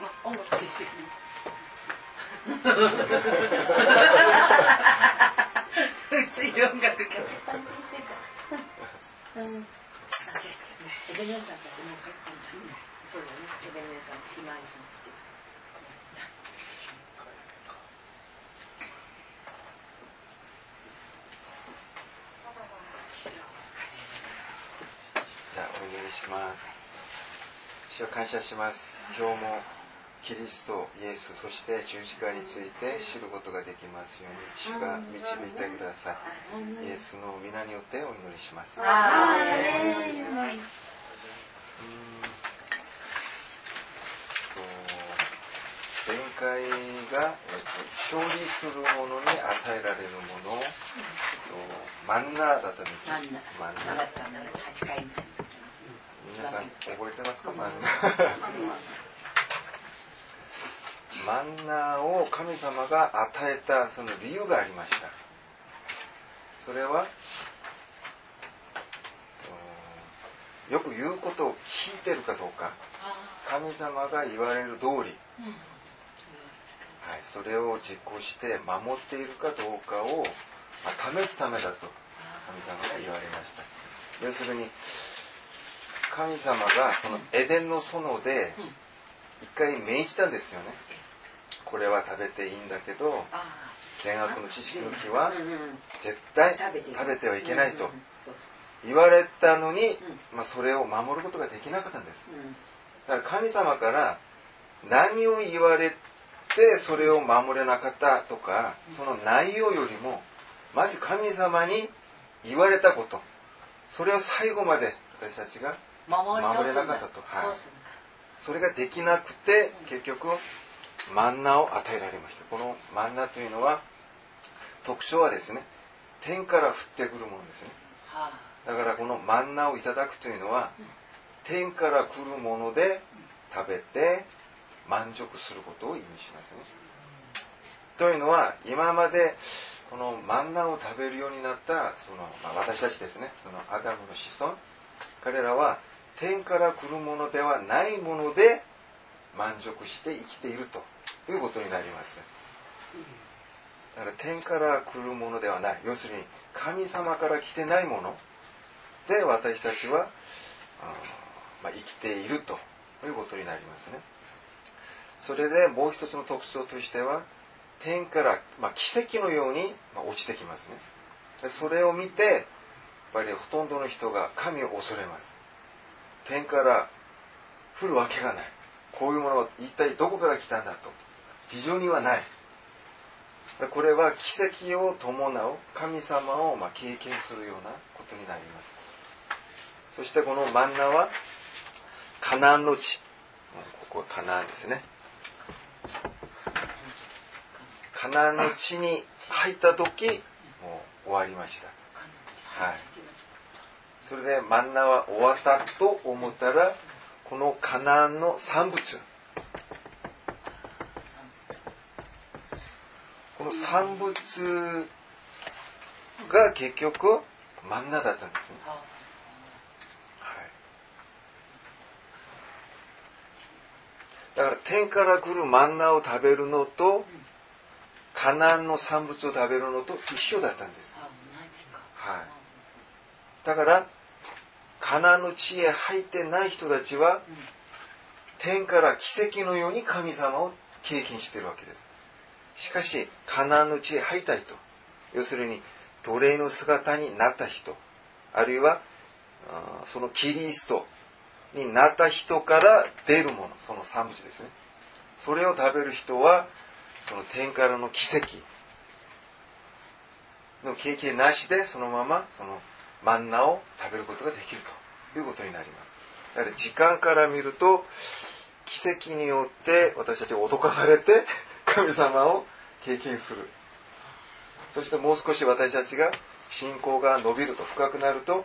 まあ、音楽消してきます。普通に音楽か。うん。エベネさんたちもう帰ったんだ。そうだね。エベネさん、ひまわりさんって。じゃあお祈りします主を感謝します。今日もキリストイエスそして十字架について知ることができますように主が導いてください。イエスの皆によってお祈りします。前回が、えっと、勝利する者に与えられるもの、えっと、マンナーだったんですマンナマンナー皆さん覚えてますか？マンナーマンナーを神様が与えたその理由がありました。それはとよく言うことを聞いてるかどうか。神様が言われる通り、はい、それを実行して守っているかどうかを、まあ、試すためだと神様が言われました。要するに神様がそのエデンの園で一回命じたんですよね。これは食べていいんだけど善悪の知識の木は絶対食べてはいけないと言われたのに、まあ、それを守ることができなかったんです。だから神様から何を言われてそれを守れなかったとかその内容よりもまず神様に言われたこと。それを最後まで私たちが守れなかったと、はい、それができなくて結局マンナを与えられました。このマンナというのは特徴はですね天から降ってくるものですね。だからこのマンナをいただくというのは天から来るもので食べて満足することを意味しますね。というのは今までこのマンナを食べるようになったその、まあ、私たちですね。そのアダムの子孫。彼らは天から来るものではないもので満足して生きているということになります。だから天から来るものではない。要するに神様から来てないもので私たちは、まあ、生きているということになりますね。それでもう一つの特徴としては天から、まあ、奇跡のように落ちてきますね。それを見てやっぱりほとんどの人が神を恐れます。天から降るわけがない。こういうものは一体どこから来たんだと。非常にはない。これは奇跡を伴う神様をま経験するようなことになります。そしてこのマンナはカナンの地。ここはカナンですね。カナンの地に入った時もう終わりました。はい。それでマンナは終わったと思ったらこのカナンの産物。この産物が結局マンナだったんですね、はい、だから天から来るマンナを食べるのとカナンの産物を食べるのと一緒だったんです、はい、だからカナンの地へ入ってない人たちは、天から奇跡のように神様を経験しているわけです。しかし、カナンの地へ入りたいと。要するに、奴隷の姿になった人、あるいは、そのキリストになった人から出るもの、その産物ですね。それを食べる人は、その天からの奇跡の経験なしで、そのまま、そのマンナを食べることができるということになります。だから時間から見ると、奇跡によって私たちが脅かされて神様を経験する。そしてもう少し私たちが信仰が伸びると深くなると、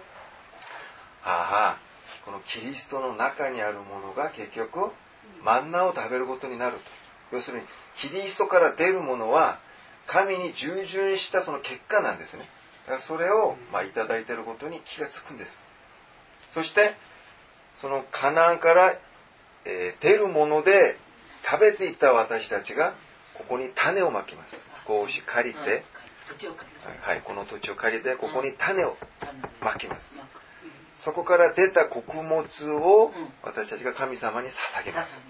ああ、このキリストの中にあるものが結局マンナを食べることになると。要するに、キリストから出るものは神に従順したその結果なんですね。それを、まあ、いただいていることに気がつくんです。そして、そのカナンからえー出るもので食べていった私たちがここに種をまきます。少し借りて。はいはい、この土地を借りてここに種をまきます。そこから出た穀物をうん。私たちが神様に捧げます。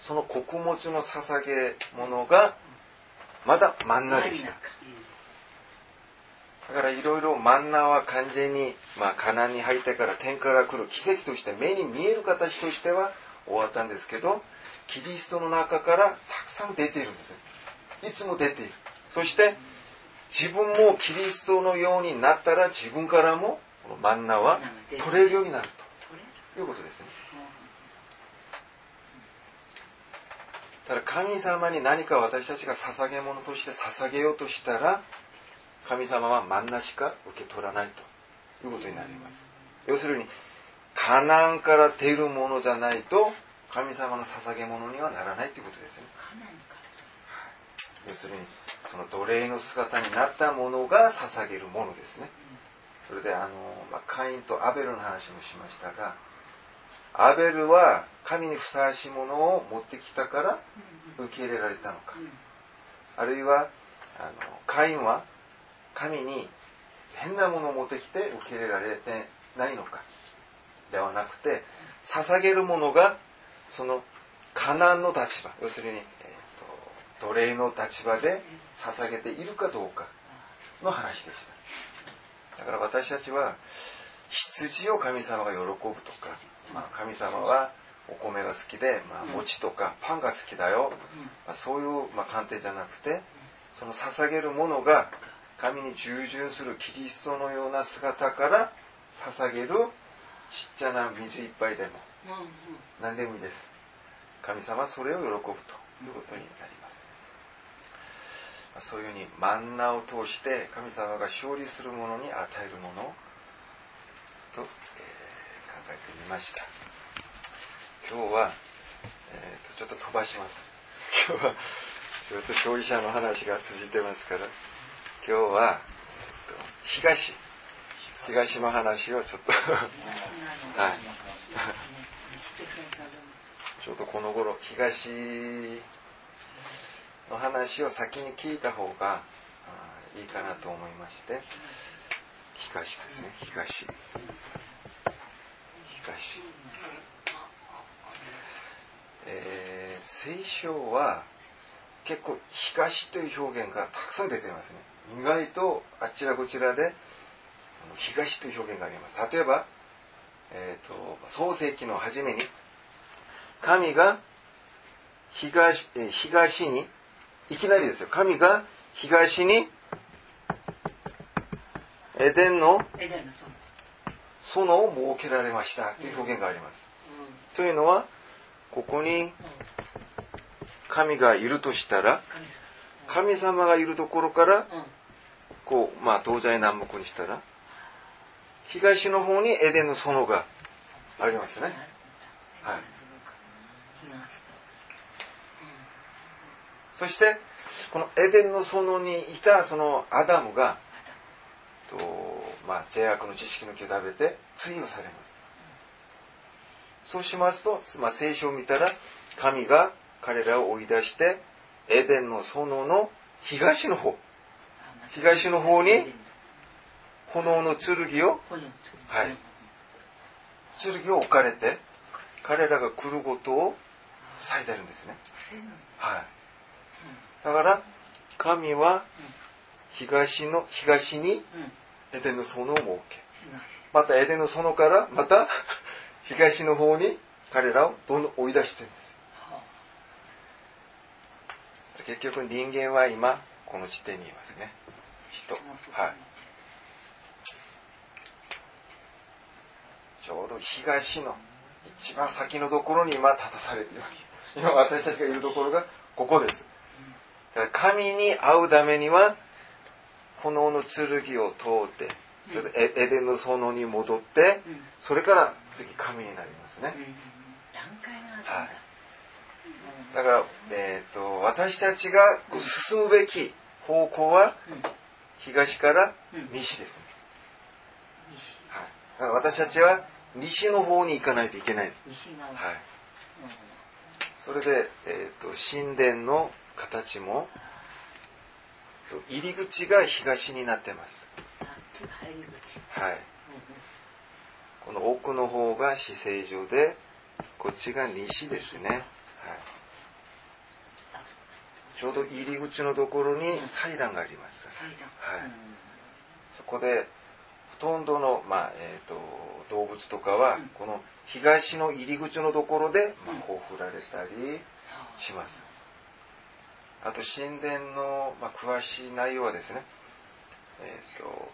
その穀物の捧げ物がまだマンナでしただからいろいろマンナは完全に、まあ、カナンに入ってから天から来る奇跡として目に見える形としては終わったんですけどキリストの中からたくさん出ているんですいつも出ている。そして自分もキリストのようになったら自分からもこのマンナは取れるようになると。いうことですね。ただ神様に何か私たちが捧げ物として捧げようとしたら神様は真ん中しか受け取らないと。いうことになります。要するにカナンから出るものじゃないと神様の捧げ物にはならないということですね。要するにその奴隷の姿になったものが捧げるものですね。それであの、まあ、カインとアベルの話もしましたがアベルは神にふさわしいものを持ってきたから受け入れられたのか。あるいはあのカインは神に変なものを持ってきて受け入れられてないのかではなくて捧げるものがそのカナンの立場要するに、えー、と奴隷の立場で捧げているかどうかの話でした。だから私たちは羊を神様が喜ぶとか、まあ、神様はお米が好きで、まあ、餅とかパンが好きだよ、まあ、そういう、まあ、観点じゃなくてその捧げるものが神に従順するキリストのような姿から捧げるちっちゃな水一杯でも何でもいいです。神様はそれを喜ぶということになります。まあそういうふうにマンナを通して神様が勝利するものに与えるものと、えー考えてみました。今日は、えーとちょっと飛ばします。今日はずっと勝利者の話が続いてますから今日は、東東の話をちょっと。はい。ちょうどこの頃東の話を先に聞いた方がいいかなと思いまして。東ですね。東。東。えー聖書は結構東という表現がたくさん出てますね意外とあちらこちらで東という表現があります。例えば、えー、と創世記の初めに神が東えー東にいきなりですよ。神が東にエデンの園。を設けられました。という表現があります、というのはここに神がいるとしたら神様。がいるところからこうまあ東西南北にしたら東の方にエデンの園がありますね。はい。そしてこのエデンの園にいたそのアダムがとまあ善悪の知識の木を食べて追をされます。そうしますと、まあ、聖書を見たら神が彼らを追い出してエデンの園の東の方東の方に炎の剣をはい。剣を置かれて彼らが来ることを塞いでるんですね。はい。だから神は東の東にエデンの園を設け。またエデンの園からまた東の方に彼らをどんどん追い出してるんです。結局人間は今この地点にいますね。人。はい。ちょうど東の一番先のところに今立たされているわけ。今私たちがいるところがここです。だから神に会うためには炎の剣を通ってそれでエエデンの園に戻ってそれから次神になりますね。段階があはい。だだから、えー、と私たちが進むべき方向は東から西ですね、はい、私たちは西の方に行かないといけないです、はい、それで、えーと、神殿の形も入り口が東になってます。はい。この奥の方が死聖所でこっちが西ですね、はい、ちょうど入り口のところに祭壇があります、はい、そこでほとんどの、まあえーと、動物とかは、この東の入り口のところで、まあ、ほふられたりします。あと神殿の、まあ、詳しい内容はですね、えーと、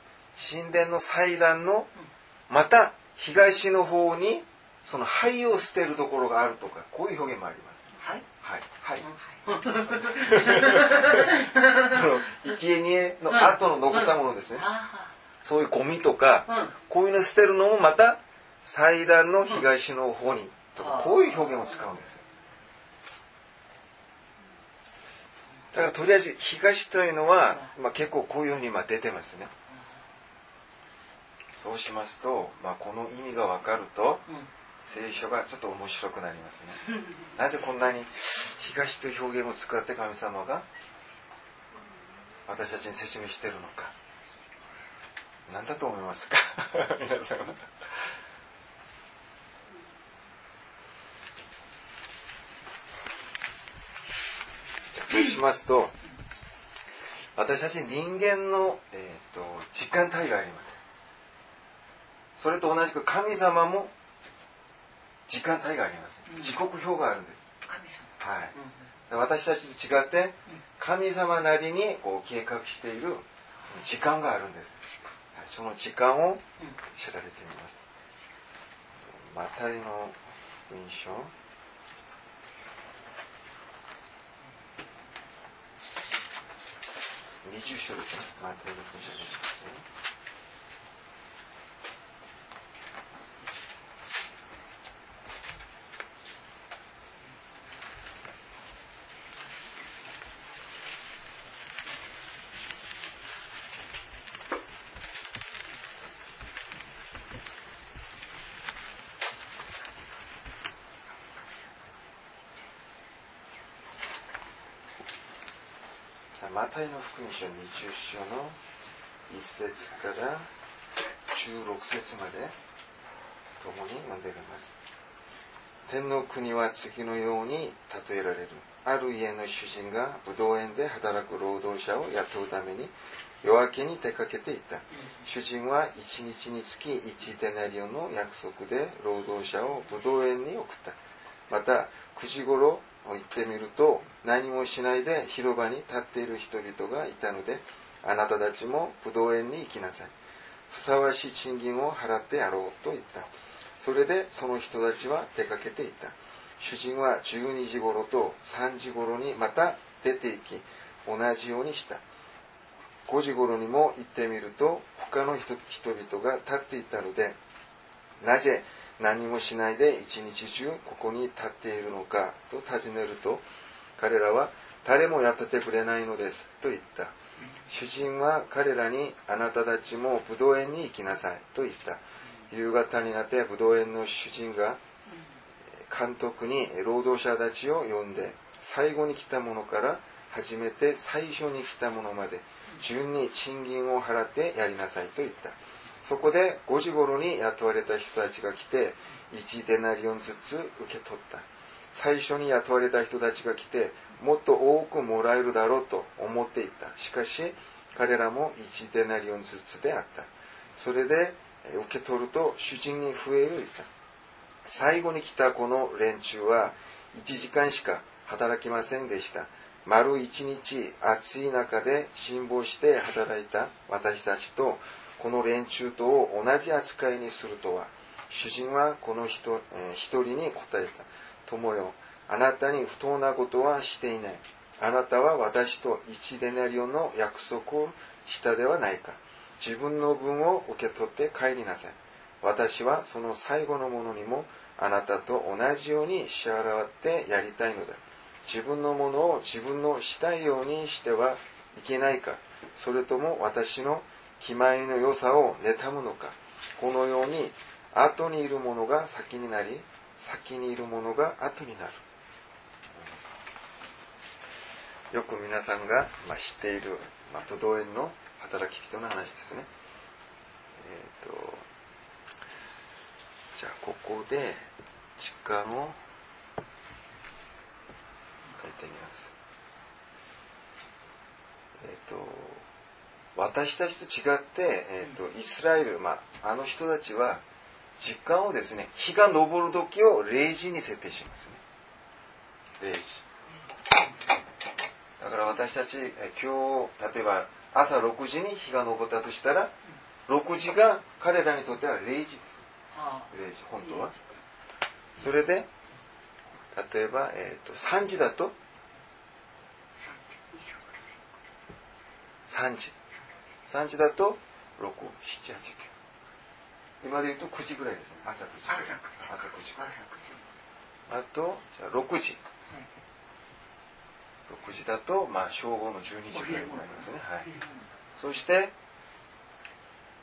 神殿の祭壇のまた東の方にその灰を捨てるところがあるとかこういう表現もあります。はい。はい。はい。その生贄の後の残ったものですね。そういうゴミとか、こういうの捨てるのもまた祭壇の東の方にとかこういう表現を使うんですよ。だからとりあえず東というのは、まあ、結構こういうふうにまあ出てますね。そうしますと、まあ、この意味が分かると、聖書がちょっと面白くなりますね。なぜこんなに東という表現を使って神様が私たちに説明しているのか。何だと思いますか？皆さんは。そうしますと、私たち人間の、えーと、時間帯があります。それと同じく神様も時間帯があります。時刻表があるんです。はい。私たちと違って、神様なりにこう計画している時間があるんです。その時間を調べてみます。マタイの文章。20章ですね。マタイの文章ですね。マタイの福音書20章の1節から16節まで共に読んでいます。天の国は次のように例えられる。ある家の主人が武道園で働く労働者を雇うために夜明けに出かけていた。主人は一日につき1デナリオの約束で労働者を武道園に送った。また、9時頃行ってみると何もしないで広場に立っている人々がいたのであなたたちも武道園に行きなさい。ふさわしい賃金を払ってやろうと言った。それでその人たちは出かけていった。主人は12時頃と3時頃にまた出て行き同じようにした。5時頃にも行ってみると他の人々が立っていたのでなぜ何もしないで一日中ここに立っているのかと尋ねると彼らは誰も雇ってくれないのですと言った。主人は彼らにあなたたちも武道園に行きなさいと言った。夕方になって武道園の主人が監督に労働者たちを呼んで最後に来た者から初めて最初に来た者まで順に賃金を払ってやりなさいと言った。そこで5時頃に雇われた人たちが来て、1デナリオンずつ受け取った。最初に雇われた人たちが来て、もっと多くもらえるだろうと思っていた。しかし、彼らも1デナリオンずつであった。それで、受け取ると主人に増えるいた。最後に来たこの連中は、1時間しか働きませんでした。丸一日暑い中で辛抱して働いた私たちとこの連中とを同じ扱いにするとは、主人はこの人、えー、一人に答えた。友よ、あなたに不当なことはしていない。あなたは私と一デナリオの約束をしたではないか。自分の分を受け取って帰りなさい。私はその最後のものにもあなたと同じように支払ってやりたいのだ。自分のものを自分のしたいようにしてはいけないか。それとも私の気前の良さを妬むのか。このように後にいる者が先になり先にいるものが後になる。よく皆さんが、まあ、知っている、まあ、都道園の働き人の話ですね。えっ、ー、とじゃあここで時間を書いてみます。えっ、ー、と私たちと違って、えーと、イスラエル、まあ、あの人たちは時間をですね日が昇る時を0時に設定しますね。0時だから私たち今日例えば朝6時に日が昇ったとしたら6時が彼らにとっては0時です。0時本当は。それで例えば、えーと、3時だと3時3時だと6、7、8、9今で言うと9時ぐらいですね朝9時朝 ,9 時あとじゃあ6時6時だと、まあ、正午の12時ぐらいになりますね。はい。そして、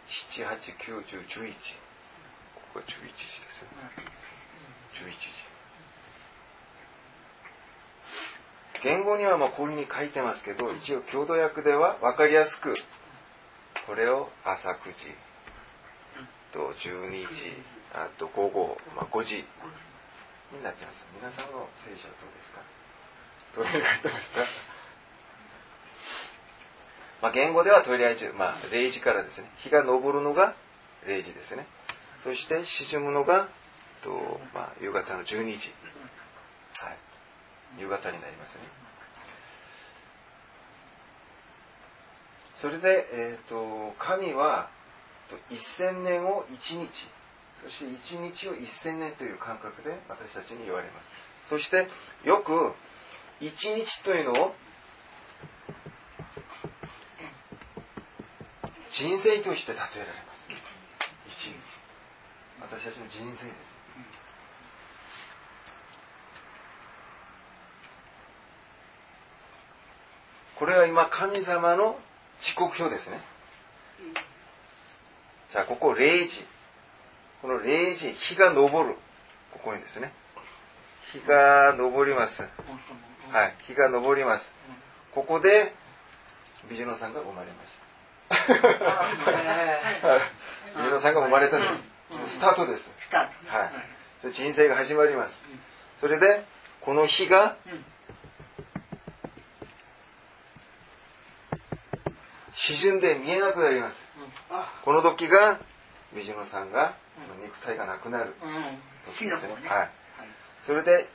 7、8、9、10、11。ここが11時ですね。11時。言語にはまあこういうふうに書いてますけど、一応郷土訳では分かりやすく、これを朝9時と12時、あと午後、まあ、5時になってます。皆さんの聖書はどうですか？どれに書いてましたまあ、言語ではとりあえず、まあ、0時からですね。日が昇るのが0時ですね。そして沈むのが、とまあ、夕方の12時。はい。夕方になりますね。それで、え、ー、と、神は、1000年を1日、そして1日を1000年という感覚で私たちに言われます。そして、よく、一日というのを人生として例えられます。一日。私たちの人生です。これは今神様の時刻表ですねじゃあここ0時この0時日が昇るここにですね日が昇りますはい、日が昇ります。ここで、美女のさんが生まれました。美女のさんが生まれたんです。スタートです。はい。人生が始まります。それで、この日が、沈んで見えなくなります。この時が、美女のさんが、肉体がなくなる。時ですね。はい。それで、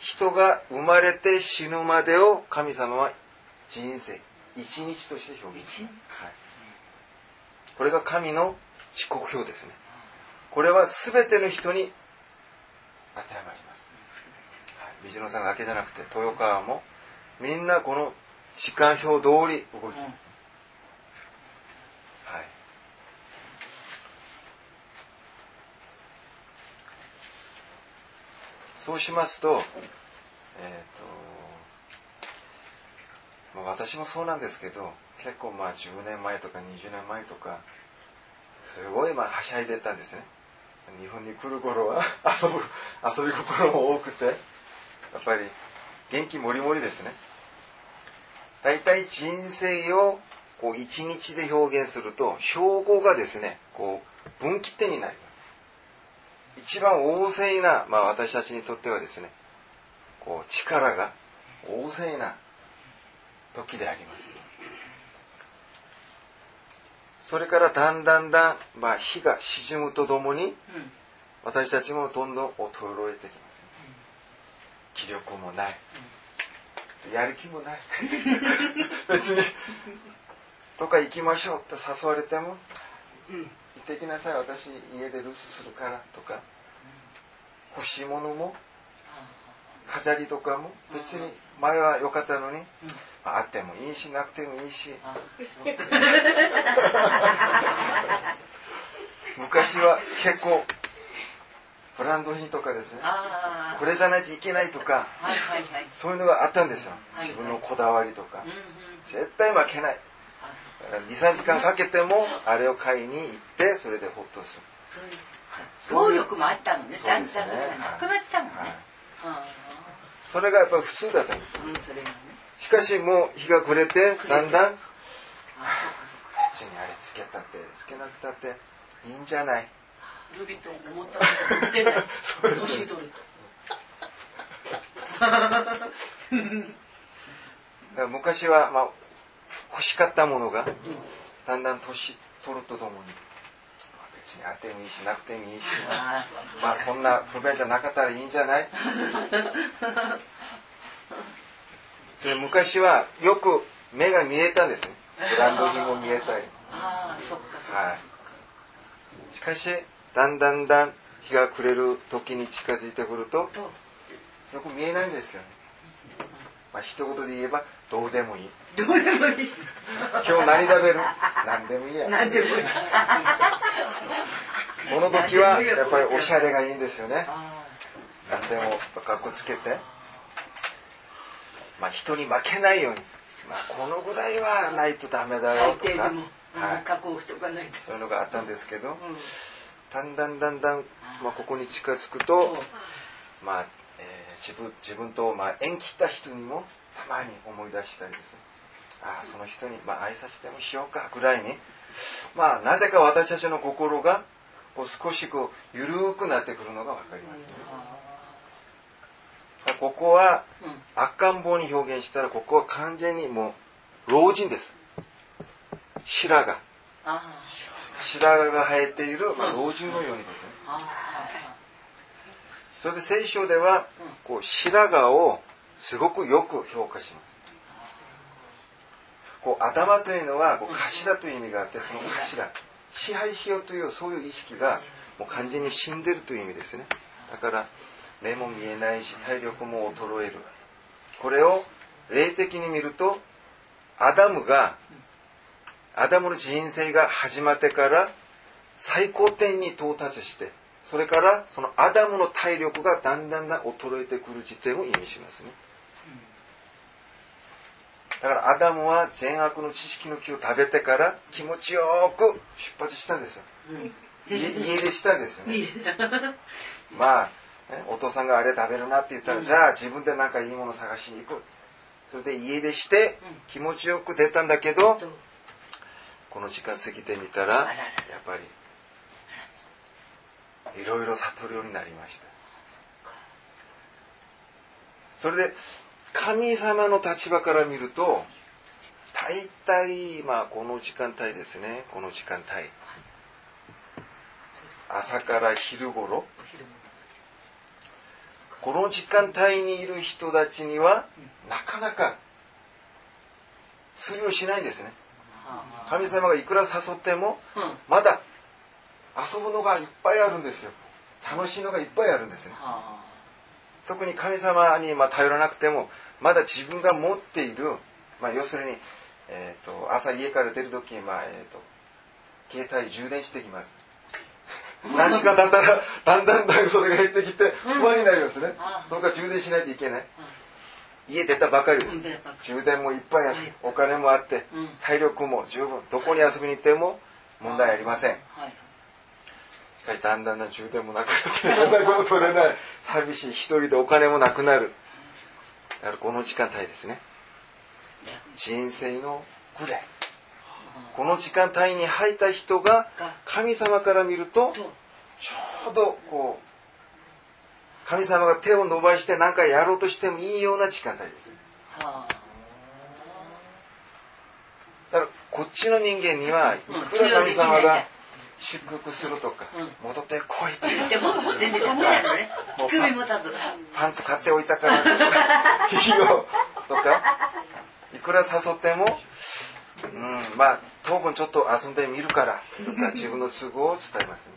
人が生まれて死ぬまでを神様は人生一日として表現します、はい、これが神の遅刻表ですねこれは全ての人に当てはまります、はい、水野さん。だけじゃなくて豊川もみん。なこの時間表通り動いてます、そうしますと、え、ー、と、ま、私もそうなんですけど、結構まあ10年前とか20年前とか、すごいまあはしゃいでたんですね。日本に来る頃は 遊ぶ、遊び心も多くて、やっぱり元気もりもりですね。大体人生をこう一日で表現すると、標語がですね、こう分岐点になります。一番旺盛な、まあ、私たちにとってはですねこう力が旺盛な時であります。それからだんだんだん、まあ、日が沈むとともに私たちもどんどん衰えてきます、ね、気力もない。やる気もない。別にとか行きましょうって誘われてもってきなさい私家で留守するからとか欲しいものも飾りとかも別に前は良かったのに、あってもいいしなくてもいいし。昔は結構ブランド品とかですね。これじゃないといけないとか、そういうのがあったんですよ、自分のこだわりとか、絶対負けない23時間かけてもあれを買いに行ってそれでほっとする、総力もあったのね。そうですねだんだんなくなってたもんね。はいあそれがやっぱり普通だったんですあ。うん、それがね。しかしもう日が暮れてだんだん別にあれつけたってつけなくたっていいんじゃない。ルビと思ったこと言ってない。昔は、まあ、欲しかったものがだんだん年取るとともに。まあ別にあってもいいしなくてもいいしあ。まあそんな不便じゃなかったらいいんじゃない？それ昔はよく目が見えたんですね。ブランド品も見えたり。ああ、そっかそっか。はい。しかしだんだんだん日が暮れる時に近づいてくるとと、よく見えないんですよね。まあ一言で言えばどうでもいいどうでもいい。今日何食べる？何でもいいや。なんでもいい。この時はやっぱりおしゃれがいいんですよね。あ何でもかっこつけて。まあ人に負けないように。まあこのぐらいはないとダメだあ、よとか。はい。加工しておかないと。そういうのがあったんですけどうん。だんだんだんだん、まあ、ここに近づくとまあ、えー自分自分とまあ縁切った人にもたまに思い出したりですねああその人にまあ挨拶でもしようかぐらいに。まあなぜか私たちの心がこう少しこう緩くなってくるのが分かりますね。あここは。赤ん。坊に表現したらここは完全にもう老人です。白髪。あ白髪が生えている、まあ、老人のようにですね。それで聖書ではこう白髪をすごくよく評価しますこう頭というのはこう頭という意味があってその頭支配しようというそういう意識がもう完全に死んでるという意味ですね。だから目も見えないし体力も衰える。これを霊的に見るとアダムがアダムの人生が始まってから最高点に到達してそれからそのアダムの体力がだんだんだん衰えてくる時点を意味しますね。だからアダムは善悪の知識の木を食べてから気持ちよく出発したんですよ。うん。家家出したんですよね。まあ、ねお父さんがあれ食べるなって言ったら、じゃあ自分でなんかいいもの探しに行く。それで家出してうん。気持ちよく出たんだけどとこの時間過ぎてみたらやっぱりいろいろ悟るようになりました。それで神様の立場から見ると大体まあこの時間帯ですね。この時間帯。朝から昼頃。お昼もこの時間帯にいる人たちにはなかなか釣りをしないんですね。神様がいくら誘っても。まだ遊ぶのがいっぱいあるんですよ。楽しいのがいっぱいあるんですね。特に神様にまあ頼らなくてもまだ自分が持っている、まあ、要するに、えー、と朝家から出る時に、まあえー、と携帯充電してきます。何時間経ったらだんだんだんそれが減ってきて不安になりますね。あどうか充電しないといけない。家出たばかりです。充電もいっぱいあっはい。てお金もあってうん。体力も十分。どこに遊びに行っても問題ありませんかしだんだんだん充電もなくなって連絡も取れない寂しい。一人でお金もなくなる。だからこの時間帯ですね。人生のグレこの時間帯に入った人がが神様から見るととちょうどこう神様が手を伸ばして何かやろうとしてもいいような時間帯ですはあ。だからこっちの人間にはいくら神様が祝福するとかうん戻ってこいとか言っても全然考えないのね。首持たず。パンツ買っておいたからいいよとか、いくら誘っても、うん、まあ、当分ちょっと遊んでみるからとか、自分の都合を伝えますね。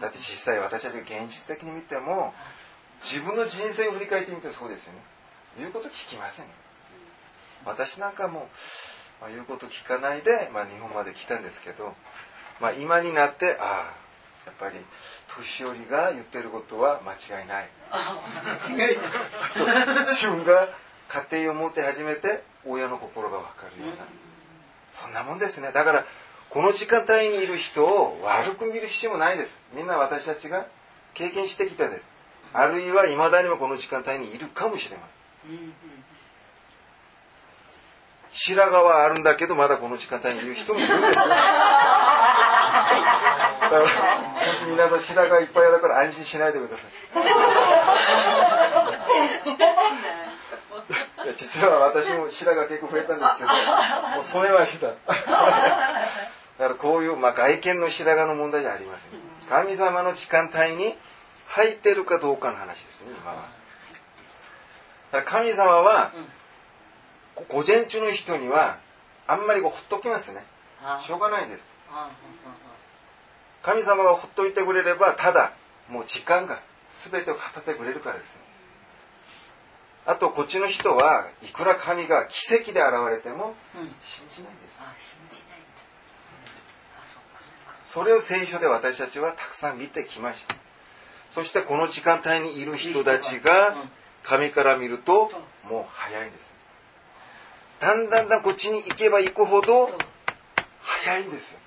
だって実際私たちが現実的に見ても、自分の人生を振り返ってみてそうですよね。言うこと聞きません。私なんかも、まあ、言うこと聞かないで、まあ、日本まで来たんですけど、まあ、今になって、ああ、やっぱり年寄りが言ってることは間違いない。あ違いない。自分が家庭を持って初めて親の心が分かるような、そんなもんですねだからこの時間帯にいる人を悪く見る必要もないです。みんな私たちが経験してきたです。あるいは未だにもこの時間帯にいるかもしれません。白髪はあるんだけど、まだこの時間帯にいる人もいるんですよ。だから、もし皆さん白髪いっぱいだから安心しないでください。実は私も白髪結構増えたんですけど、もう染めました。だからこういう、まあ、外見の白髪の問題じゃありません。神様の時間帯に入ってるかどうかの話ですね、今は。だから神様は、午前中の人には、あんまりこうほっときますね。しょうがないです。神様がほっといてくれれば、ただ、もう時間が全てを語ってくれるからですね。あと、こっちの人はいくら神が奇跡で現れても、信じないんです。それを聖書で私たちはたくさん見てきました。そしてこの時間帯にいる人たちが神から見るともう早いんです。だんだんだんこっちに行けば行くほど早いんですよ。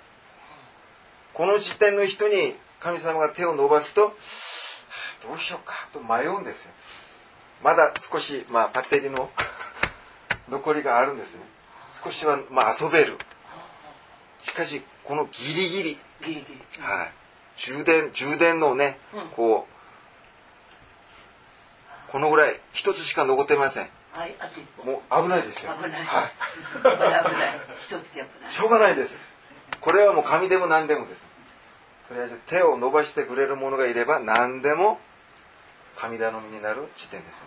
この時点の人に神様が手を伸ばすと、どうしようかと迷うんですよ。まだ少し、まあ、バッテリーの残りがあるんですね。少しは、まあ、遊べる。しかし、このギリギリ。ギリギリ。はい。充電、充電のね、うん、こう、このぐらい、一つしか残ってません。はい。もう危ないですよ。危ない。はい。危ない。一つじゃ危ない。しょうがないです。これはもう紙でも何でもです。とりあえず手を伸ばしてくれるものがいれば何でも神頼みになる時点です。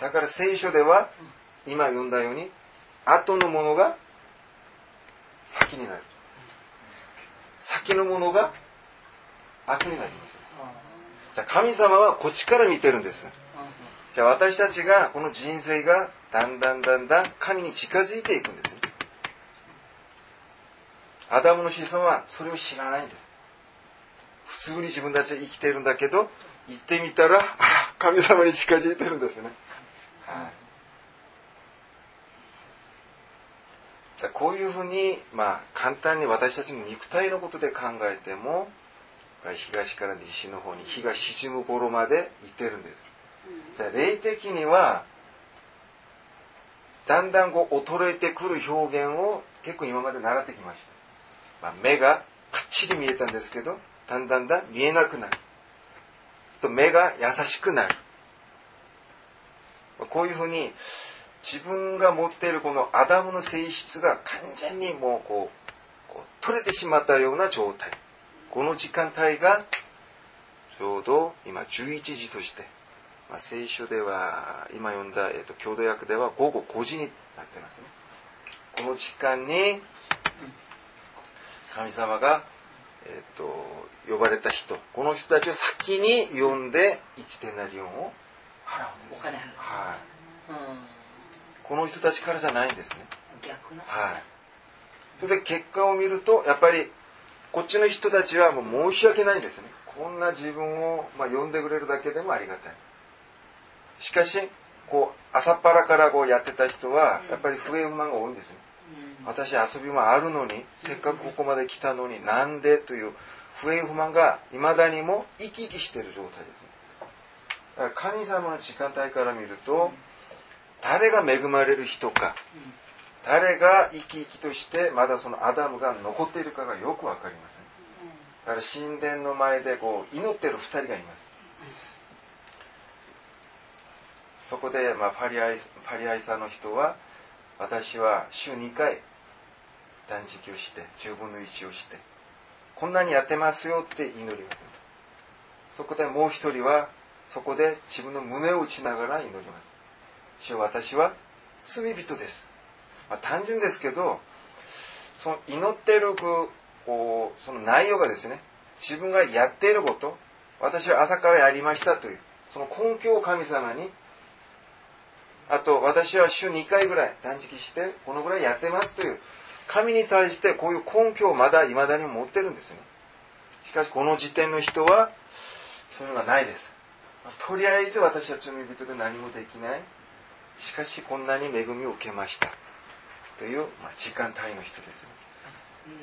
だから聖書では、今読んだように、後のものが先になる。先のものが後になります。じゃあ神様はこっちから見てるんです。じゃあ私たちがこの人生がだんだんだんだん神に近づいていくんです。アダムの子孫はそれを知らないんです。普通に自分たちは生きているんだけど、行ってみたら、あら、神様に近づいてるんですね。はい。じゃあこういうふうに、まあ、簡単に私たちの肉体のことで考えても、東から西の方に日が沈む頃まで行ってるんです。じゃあ霊的には、だんだんこう衰えてくる表現を結構今まで習ってきました。まあ、目がパッチリ見えたんですけど、だんだんだん見えなくなる。と目が優しくなるま。こういうふうに自分が持っているこのアダムの性質が完全にもうこう取れてしまったような状態。この時間帯がちょうど今11時として、まあ、聖書では今読んだ、えーと、郷土訳では午後5時になってますね。この時間に神様が、えーと、呼ばれた人この人たちを先に呼んで1点なり4を払うんです。はい、この人たちからじゃないんですね。逆の？はい。それで結果を見るとやっぱりこっちの人たちはもう申し訳ないんですね。こんな自分を、まあ、呼んでくれるだけでもありがたい。しかし、こう、朝っぱらからこうやってた人は、やっぱり不平不満が多いんですね。私遊びもあるのに、せっかくここまで来たのになんでという不平不満が未だにも生き生きしている状態です。だから神様の時間帯から見ると、誰が恵まれる人か、誰が生き生きとしてまだそのアダムが残っているかがよくわかりません。だから神殿の前でこう祈ってる二人がいます。そこで、まあ、パリアイパリアイサの人は私は週2回断食をして10分の1をしてこんなにやってますよって祈ります。そこでもう一人はそこで自分の胸を打ちながら祈ります。主私は罪人です。まあ、単純ですけど、その祈っているこうその内容がですね、自分がやっていること、私は朝からやりましたという、その根拠を神様に、あと私は週2回ぐらい断食して、このぐらいやってますという、神に対してこういう根拠をまだ未だに持ってるんですね。しかしこの時点の人は、そういうのがないです。とりあえず私は罪人で何もできない。しかしこんなに恵みを受けました。という、まあ、時間帯の人ですね。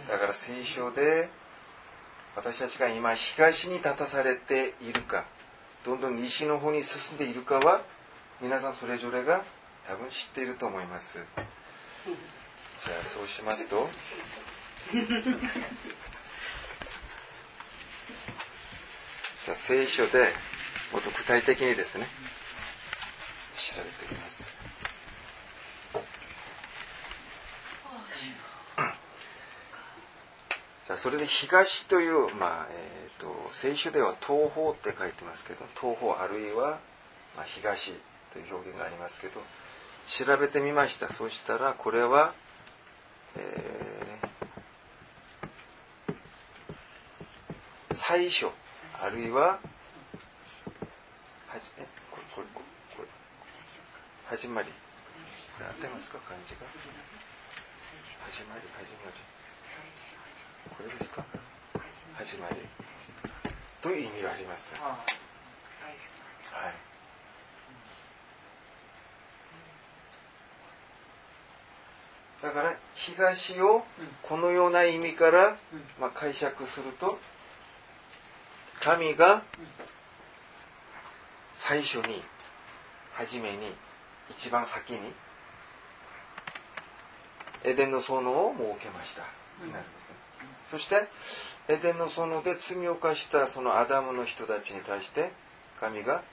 だから聖書で私たちが今東に立たされているかどんどん西の方に進んでいるかは皆さんそれぞれが多分知っていると思います じゃあそうしますと。じゃあ聖書でもっと具体的にですね。調べていきます。じゃあそれで東という、まあえーと、聖書では東方って書いてますけど東方あるいは、まあ、東という表現がありますけど調べてみました。そしたらこれは、えー、最初あるいははじえこれこれこれ始まり。これ合ってますか漢字が？始まり始まり。これですか？始まり。という意味があります。はいだから東をこのような意味から、まあ、解釈すると神が最初に初めに一番先にエデンの園を設けました。になるんですね、そしてエデンの園で罪を犯したそのアダムの人たちに対して神が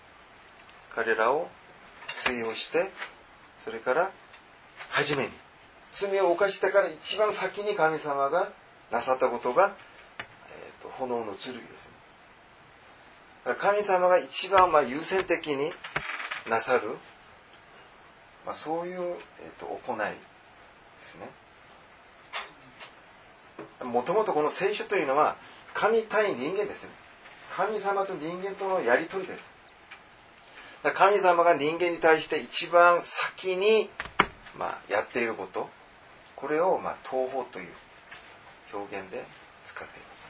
彼らを追用してそれから初めに罪を犯してから一番先に神様がなさったことが、えーと、炎の剣ですね。神様が一番まあ優先的になさる、まあ、そういう、えーと、行いですね。もともとこの聖書というのは神対人間ですね。神様と人間とのやりとりです。神様が人間に対して一番先に、まあ、やっていることこれを、まあ、東方という表現で使っています。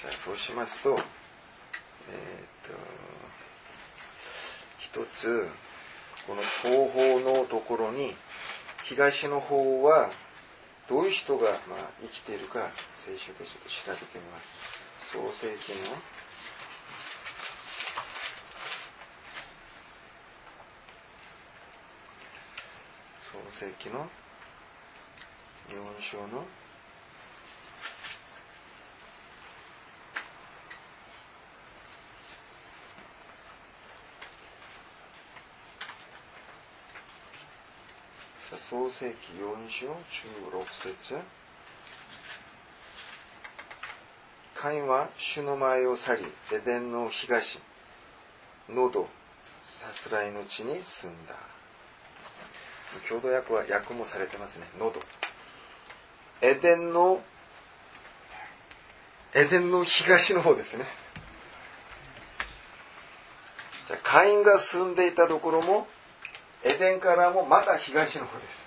じゃあそうしますと、えっ、と、一つ、この東方のところに、東の方はどういう人が、まあ、生きているか、聖書でちょっと調べてみます。創世記の創世記の4章の創世記4章16節。カインは主の前を去りエデンの東喉さすらいの地に住んだ。郷土訳は訳もされてますね。喉。エデンのエデンの東の方ですね。じゃあカインが住んでいたところもエデンからもまた東の方です、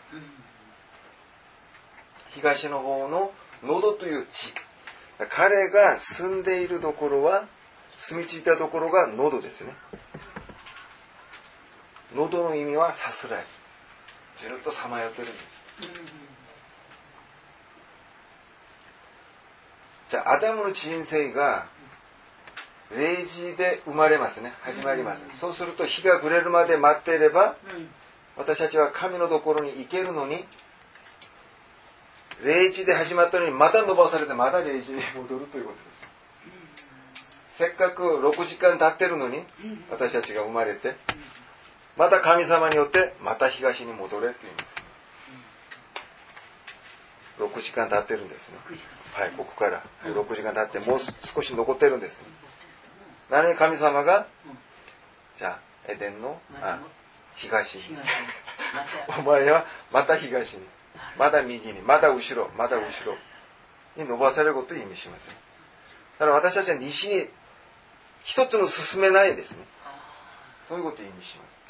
東の方の喉という地。彼が住んでいるところは住み着いたところが喉ですね。喉の意味はさすらい。ずっとさまよってるんです、じゃあアダムの人生が0時で生まれますね。始まります、そうすると日が暮れるまで待っていれば、私たちは神のところに行けるのに0時で始まったのにまた伸ばされてまた0時に戻るということです。せっかく6時間経ってるのに私たちが生まれてまた神様によってまた東に戻れというんです。6時間経ってるんですね。はいここから。6時間経ってもう少し残ってるんですなのに神様がじゃあエデンのあ東に。お前はまた東に。まだ右に。まだ後ろ。まだ後ろ。に伸ばされることを意味しますだから私たちは西に一つの進めないですね。そういうことを意味します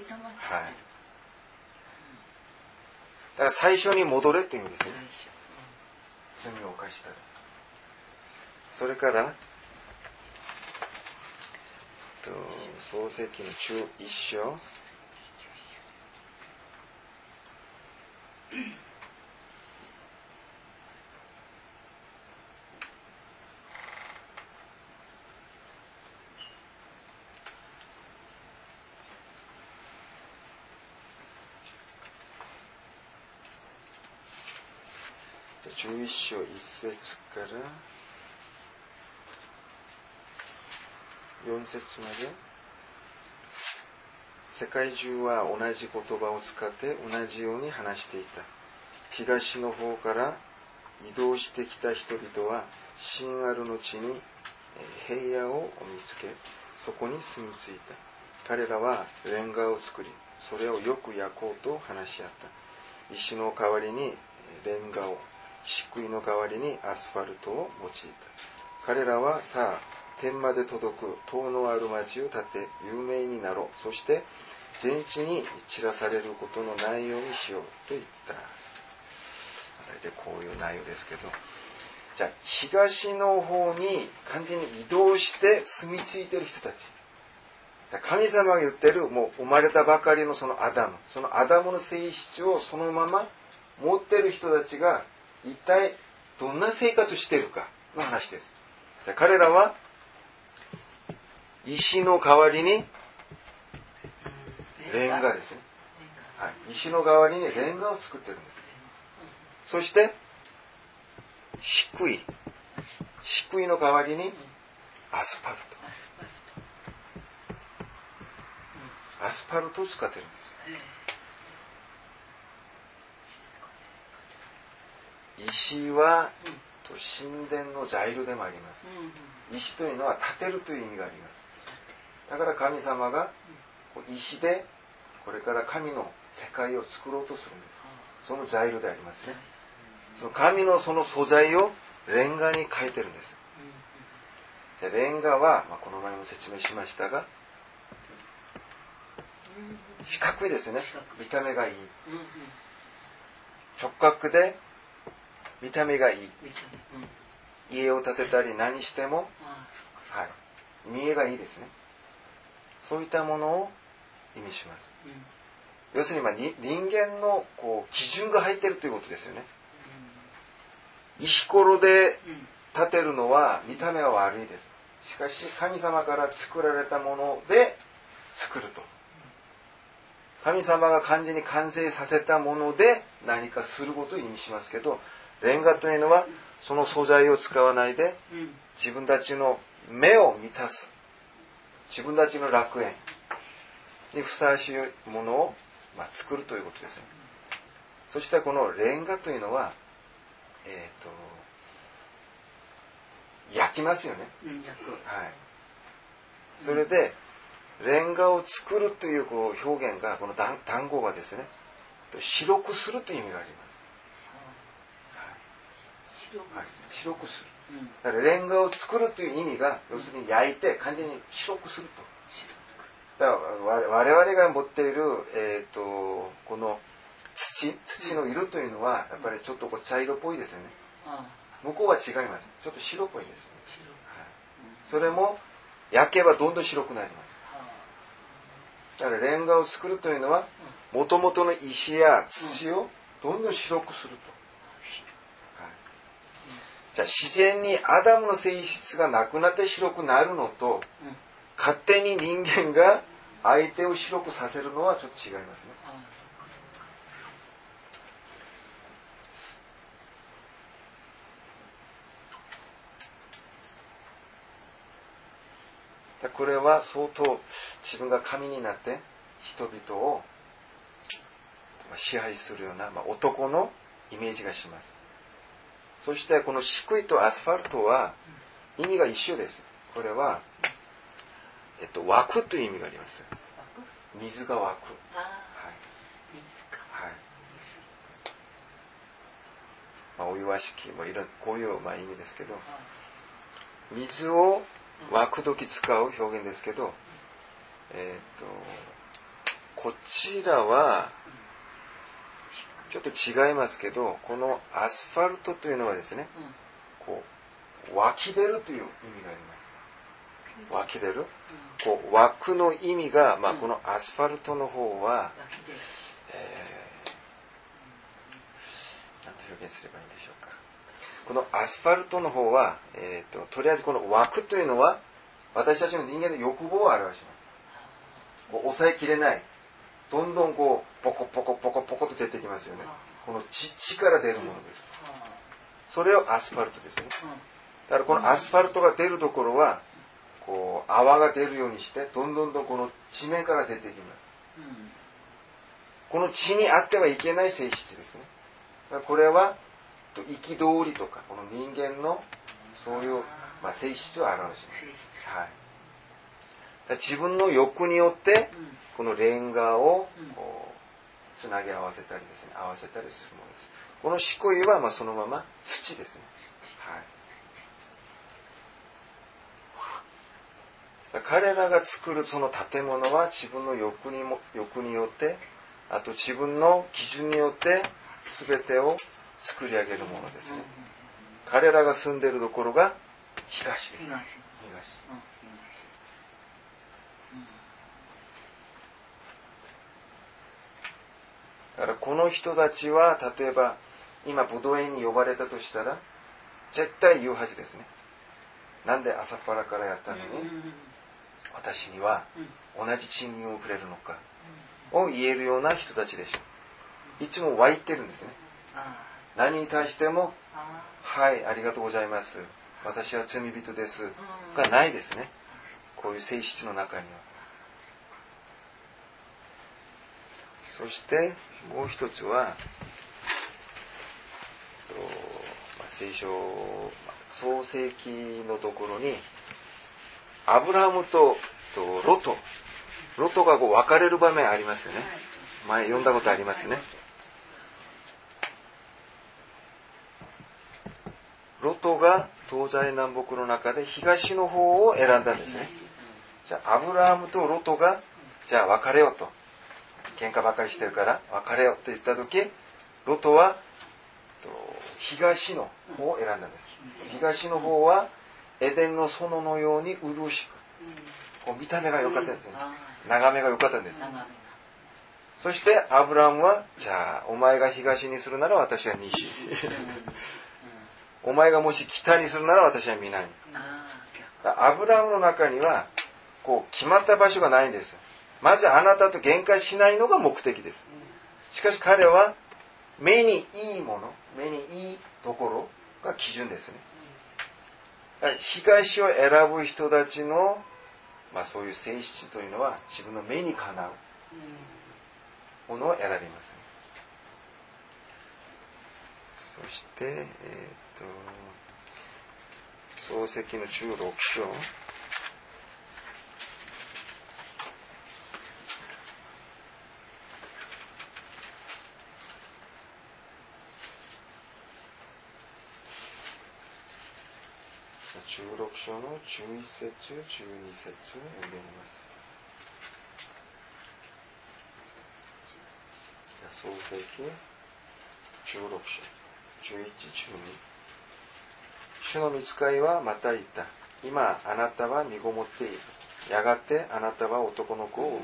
立ち止まはい、だから最初に戻れっていう意味です、ね、罪を犯したら。それからと創世記の中一章、うん1章1節から4節まで。世界中は同じ言葉を使って同じように話していた。東の方から移動してきた人々は新あるの地に平野を見つけそこに住み着いた。彼らはレンガを作りそれをよく焼こうと話し合った。石の代わりにレンガを漆喰の代わりにアスファルトを用いた。彼らはさあ天まで届く塔のある町を建て有名になろう。そして全地に散らされることのないようにしようと言った。大体こういう内容ですけど。じゃあ東の方に完全に移動して住み着いてる人たち。神様が言ってるもう生まれたばかりのそのアダム。そのアダムの性質をそのまま持ってる人たちが一体どんな生活してるかの話です。じゃ彼らは石の代わりにレンガですね、はい、石の代わりにレンガを作ってるんです。そして漆喰漆喰の代わりにアスファルト。アスファルト。を使ってるんです石は神殿の材料でもあります。石というのは建てるという意味があります。だから神様が石でこれから神の世界を作ろうとするんです。その材料でありますね。その神のその素材をレンガに変えてるんです。でレンガは、まあ、この前も説明しましたが四角いですね。見た目がいい。直角で見た目がいい。家を建てたり何しても、はい、見えがいいですね。そういったものを意味します、要するにまあ人間のこう基準が入ってるということですよね、石ころで建てるのは見た目は悪いです。しかし神様から作られたもので作ると。神様が完全に完成させたもので何かすることを意味しますけどレンガというのはその素材を使わないで自分たちの目を満たす。自分たちの楽園。にふさわしいものを、まあ、作るということですね。そしてこのレンガというのはえっ、ー、と焼きますよね、はい。それで、レンガを作るというこう表現がこの単語がですね白くするという意味があります、はい、白くする、うん、だからレンガを作るという意味が要するに焼いて完全に白くすると。だから我々が持っている、えーとこの土土の色というのはやっぱりちょっとこう茶色っぽいですよね。向こうは違います。ちょっと白っぽいです、ねはい、それも焼けばどんどん白くなります。だからレンガを作るというのはもともとの石や土をどんどん白くすると、はい、じゃあ自然にアダムの性質がなくなって白くなるのと、勝手に人間が相手を白くさせるのはちょっと違いますね。これは相当自分が神になって人々を支配するような、まあ、男のイメージがしますそしてこの漆喰とアスファルトは意味が一緒です。これは、えっと、湧くという意味があります。水が湧くはい、はい。まあ、お湯しきもいろこういう、まあ、意味ですけど水を湧く時使う表現ですけど、えっ、ー、と、こちらは、ちょっと違いますけど、このアスファルトというのはですね、こう、湧き出るという意味があります。湧き出る、こう、湧くの意味が、まあ、このアスファルトの方は、えー、なんと表現すればいいんでしょうか。このアスファルトの方は、えーと、とりあえずこの枠というのは私たちの人間の欲望を表します。抑えきれないどんどんこうポコポコポコポコと出てきますよね。この血から出るものです。それをアスファルトですね。だからこのアスファルトが出るところはこう泡が出るようにしてどんどんどんこの地面から出てきます。この地にあってはいけない性質ですね。これは憤りとかこの人間のそういう、まあ、性質を表します、はい、自分の欲によってこのレンガをこうつなぎ合わせたりですね。合わせたりするものです。この四恋はまあそのまま土ですね、はい、彼らが作るその建物は自分の欲にも欲によってあと自分の基準によって全てを作り上げるものですね。彼らが住んでいるところが東です。東。だからこの人たちは例えば今ブドウ園に呼ばれたとしたら絶対言うはずですね。なんで朝っぱらからやったのに私には同じ賃金をくれるのかを言えるような人たちでしょう。いつも湧いてるんですね。何に対しても、はい、ありがとうございます。私は罪人です。がないですね。こういう性質の中には。そして、もう一つは、とまあ、聖書、創世記のところに、アブラムととロト、ロトがこう別れる場面ありますよね。前読んだことありますね。ロトが東西南北の中で東の方を選んだんですね。じゃあ、アブラハムとロトが、じゃあ別れようと。喧嘩ばかりしてるから別れようと言った時、ロトは、東の方を選んだんです。東の方は、エデンの園のように潤しく、こう見た目が良かったんですね。眺めが良かったんです。そして、アブラハムは、じゃあ、お前が東にするなら私は西。お前がもし北にするなら私は南。アブラムの中には、こう、決まった場所がないんです。まずあなたと限界しないのが目的です。しかし彼は、目にいいもの、目にいいところが基準ですね。東を選ぶ人たちの、まあそういう性質というのは自分の目にかなうものを選びます、ね。そして、えーと、漱石の16章。16章の11節、12節を読んでみます。創世記16章、11、12。主の見つかいはまた言った。今あなたは身ごもっている。やがてあなたは男の子を産む。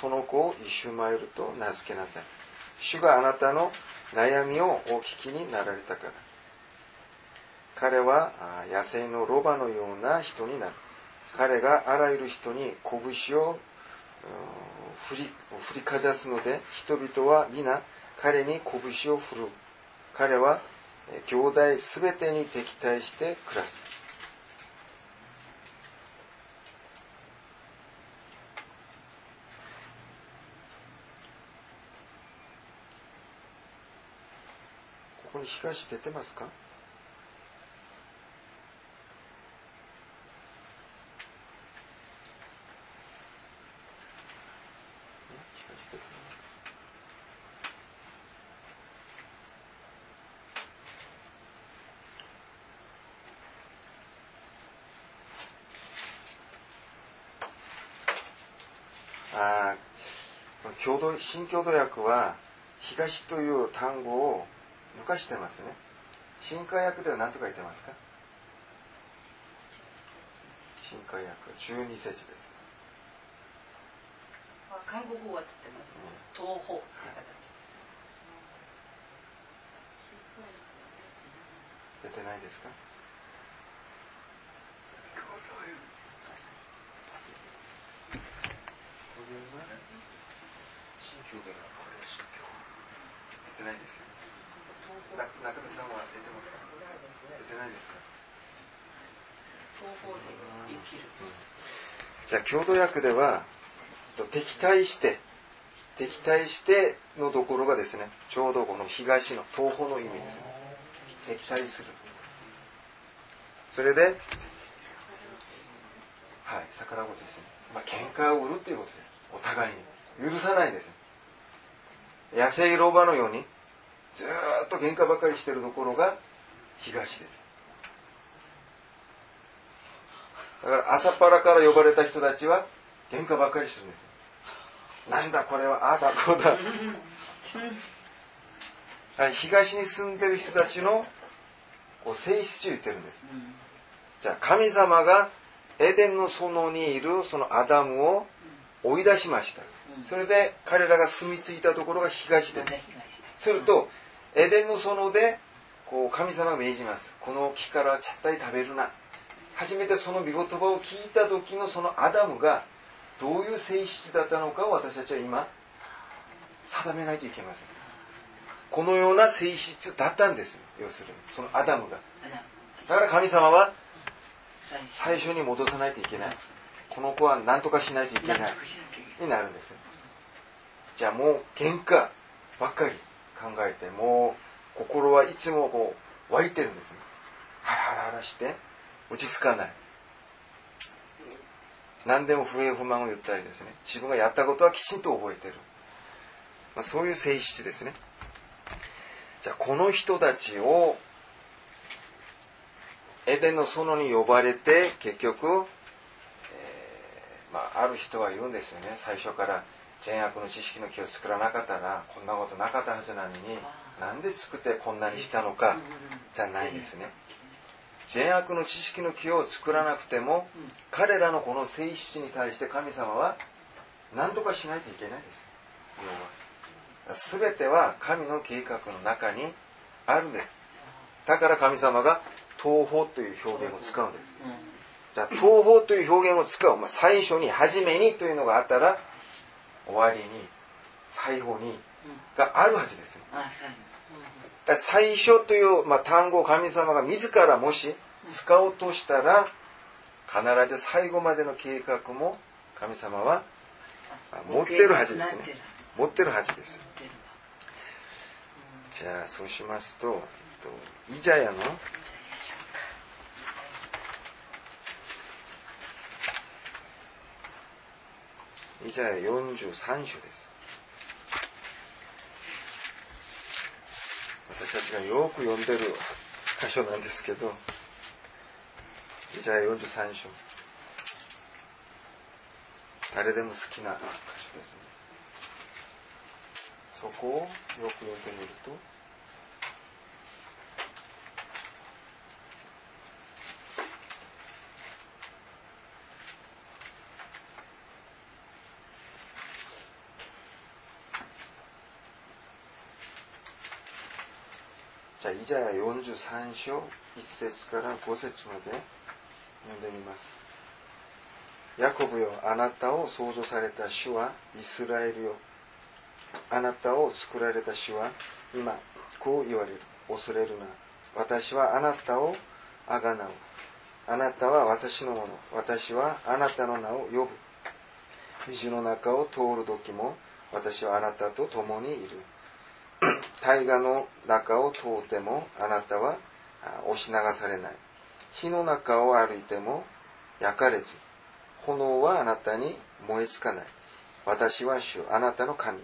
その子をイシュマエルと名付けなさい。主があなたの悩みをお聞きになられたから。彼は野生のロバのような人になる。彼があらゆる人に拳を振り振りかざすので、人々は皆彼に拳を振る。彼は兄弟すべてに敵対して暮らす。ここに東出てますか？共同新共同訳は東という単語を抜かしてますね。新海訳では何と書いてますか？新海訳12節です。韓国語は出てますね。東方って形、出てないですか？出てないですよ。中田さんは出てますかじゃあ郷土訳では敵対して敵対してのところがですねちょうどこの東の東方の意味です敵対するそれではい逆らうことですねまあ喧嘩を売るということですお互いに許さないです野生老婆のようにずっと喧嘩ばかりしてるところが東です。だから朝っぱらから呼ばれた人たちは喧嘩ばっかりするんですなんだこれはああだこうだ。東に住んでる人たちのこう性質を言ってるんです、じゃあ神様がエデンの園にいるそのアダムを追い出しました、それで彼らが住み着いたところが東です、するとエデンの園でこう神様が命じます。この木から絶対食べるな。初めてその御言葉を聞いた時のそのアダムがどういう性質だったのかを私たちは今定めないといけません。このような性質だったんです。要するにそのアダムが。だから神様は最初。に戻さないといけない。この子は何とかしないといけない。になるんですじゃあもう喧嘩ばっかり考えてもう心はいつもこう湧いてるんですハラハラハラして落ち着かない。何でも不平不満を言ったりですね。自分がやったことはきちんと覚えてる、まあ、そういう性質ですね。じゃあこの人たちをエデンの園に呼ばれて結局、えー、まあ、ある人は言うんですよね。最初から善悪の知識の木を作らなかったらこんなことなかったはずなのになんで作ってこんなにしたのかじゃないですね善悪の知識の木を作らなくても、彼らのこの性質に対して神様は何とかしないといけないです。要は。全ては神の計画の中にあるんです。だから神様が東方という表現を使うんです。じゃあ東方という表現を使う。まあ、最初に、初めにというのがあったら、終わりに、最後に、があるはずです。最初という、まあ、単語を神様が自らもし使おうとしたら必ず最後までの計画も神様は持ってるはずですね。持ってる。はずです。じゃあそうしますとイザヤのイザヤ43章です私たちがよく読んでる箇所なんですけど、イザヤ43章。誰でも好きな箇所ですね。そこをよく読んでみると、じゃあ、イザヤ43章1節から5節まで読んでみます。ヤコブよ、あなたを創造された主はイスラエルよ。あなたを作られた主は今、こう言われる。恐れるな。私はあなたをあがなう。あなたは私のもの。私はあなたの名を呼ぶ。水の中を通る時も私はあなたと共にいる。大河の中を通ってもあなたは押し流されない。火の中を歩いても焼かれず、炎はあなたに燃えつかない。私は主、あなたの神、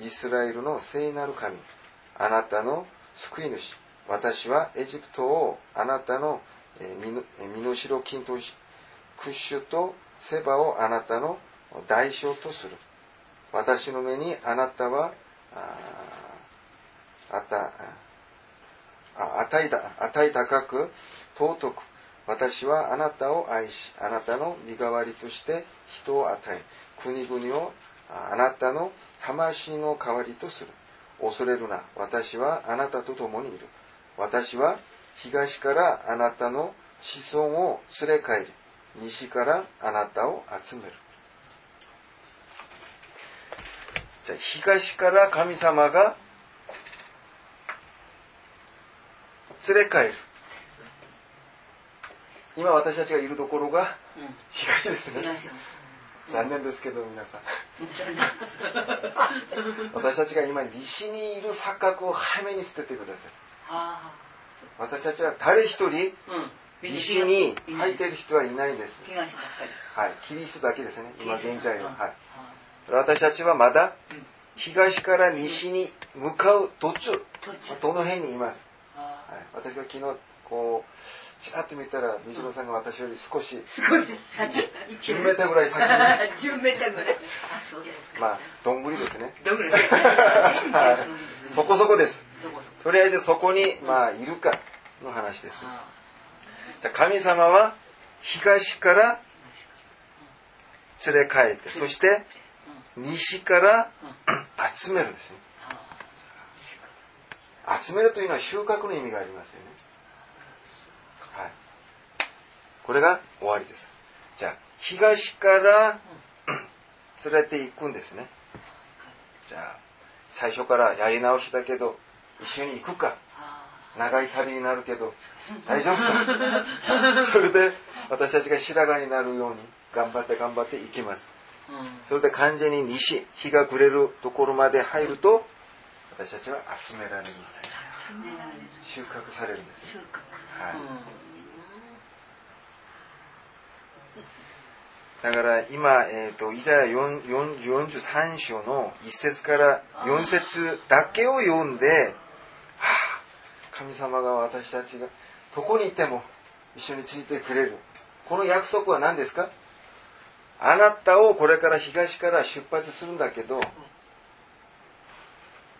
イスラエルの聖なる神、あなたの救い主。私はエジプトをあなたの身の代金とし、クッシュとセバをあなたの代償とする。私の目にあなたは、あたあ、値だ、値高く、尊く、私はあなたを愛し、あなたの身代わりとして人を与え、国々をあなたの魂の代わりとする。恐れるな。私はあなたと共にいる。私は東からあなたの子孫を連れ帰り、西からあなたを集める。じゃあ東から神様が連れ帰る。今私たちがいるところが東ですね。東残念ですけど皆さん。私たちが今西にいる錯覚を早めに捨ててください。あ私たちは誰一人あ。うん。西にい入っている人はいないです。はい。キリストだけですね。今現在は。うんはい。私たちはまだうん東から西に向かう途中。どの辺にいます？私が昨日こうちらっと見たら水野さんが私より少しーすごいね。先。10メーターぐらい先に。10メーターぐらい。あ、そうですか。まあどんぐりですね。どんぐらいはい。そこそこです。とりあえずそこにまあいるかの話です。あじゃあ神様は東から連れ帰ってそして西から集めるんですね集めるというのは収穫の意味がありますよね。はい。これが終わりです。じゃあ東から連れていくんですね。じゃあ最初からやり直しだけど一緒に行くか。あ長い旅になるけど大丈夫か。それで私たちが白髪になるように頑張って頑張っていきます。それで完全に西日が暮れるところまで入ると私たちは集められるんで。収穫されるんです収ね、穫。はい。うん。だから今、えー、とイザヤ4 4 43章の1節から4節だけを読んで、はあ、神様が私たちがどこにいても一緒についてくれる。この約束は何ですか？あなたをこれから東から出発するんだけど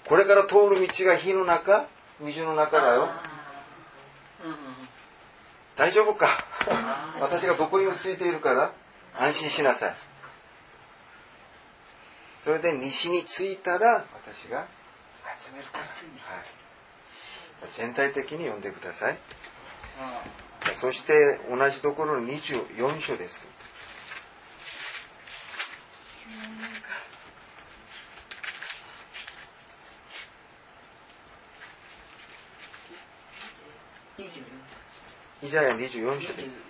これから通る道が火の中？水の中だよ。うんうん大丈夫か？私がどこにもついているから安心しなさい。それで西に着いたら私が集めるから、はい、全体的に読んでください。あそして同じところの24章です。ーイザヤ24章です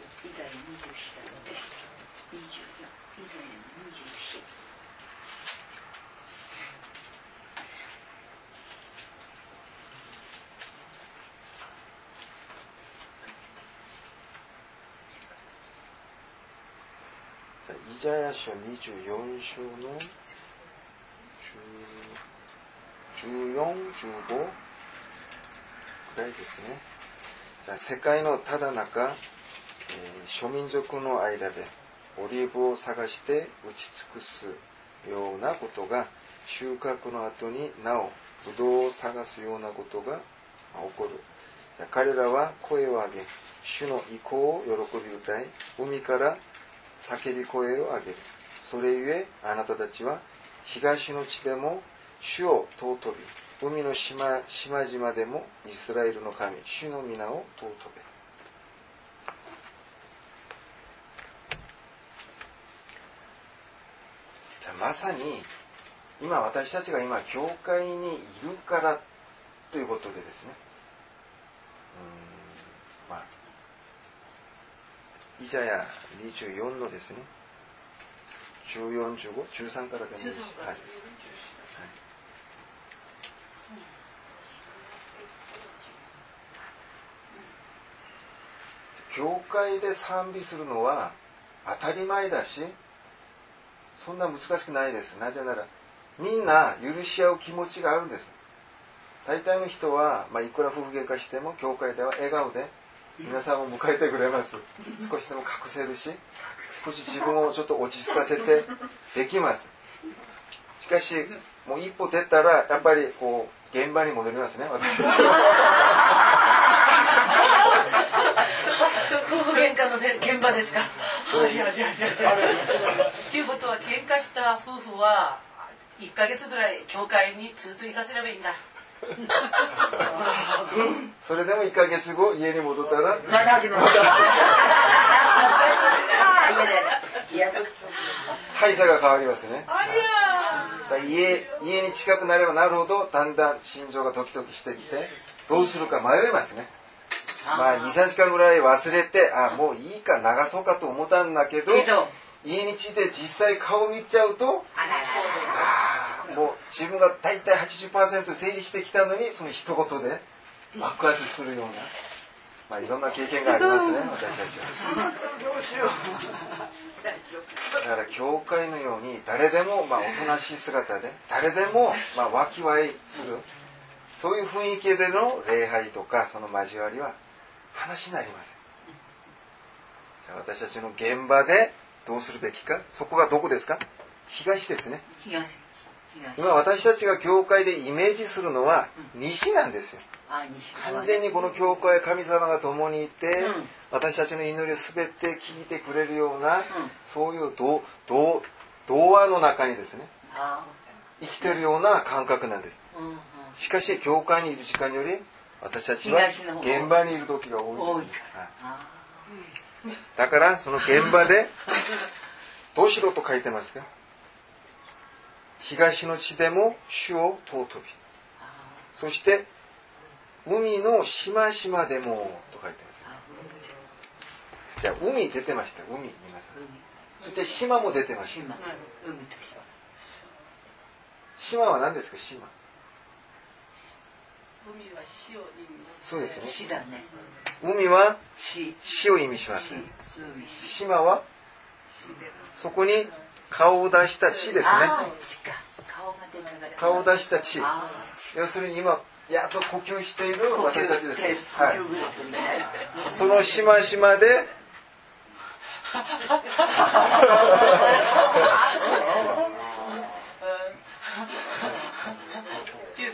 イザヤ書24章の10 14、15くらいですね。じゃ世界のただ中、えー諸民族の間でオリーブを探して打ち尽くすようなことが収穫の後になおブドウを探すようなことが起こる。彼らは声を上げ、主の意向を喜び歌い、海から叫び声を上げる。それゆえあなたたちは東の地でも主を尊び、海の島島々でもイスラエルの神、主の皆を尊べ。じゃあまさに今私たちが今教会にいるからということでですね。うーんまあイザヤ24のですね。141513からでもいいし。13から。はい教会で賛美するのは当たり前だしそんな難しくないです。なぜならみんな許し合う気持ちがあるんです。大体の人は、まあ、いくら夫婦喧嘩しても教会では笑顔で皆さんを迎えてくれます。少しでも隠せるし少し自分をちょっと落ち着かせてできます。しかしもう一歩出たらやっぱりこう現場に戻りますね私は。夫婦喧嘩のね現場ですか？そういやいやいやいやっていうことは喧嘩した夫婦は1ヶ月ぐらい教会にずっといさせればいいんだ。それでも1ヶ月後家に戻ったらまだ始まった。いやいや配差が変わりますね家家に近くなればなるほどだんだん心情がドキドキしてきてどうするか迷いますねまあ23時間ぐらい忘れてあもういいか流そうかと思ったんだけど家に着いて実際顔見ちゃうとあもう自分が大体80%整理してきたのにその一言で爆発するような。まあ、いろんな経験がありますね、私たちは。だから、教会のように、誰でも、まあ、おとなしい姿で、誰でも、まあ、わきわいする、そういう雰囲気での礼拝とか、その交わりは、話になりません。じゃあ、私たちの現場で、どうするべきか、そこがどこですか？東ですね。東。今、私たちが教会でイメージするのは、西なんですよ。完全にこの教会神様が共にいて、うん、私たちの祈りを全て聞いてくれるような、うん、そういう童話の中にですね生きてるような感覚なんです、うん、しかし教会にいる時間より私たちは現場にいる時が多いです、だからその現場でどうしろと書いてますか？東の地でも主を尊び。そして海のしましまでもと書いてます。じゃあ、海出てました。海、皆さん。そして島も出てました。島は何ですか、島。海は死を意味すそうですよね。死だね。海は死を意味します。島はそこに顔を出した地ですね。顔を出した地。要するに今やっと呼吸している私たちです。はい、そのしましまで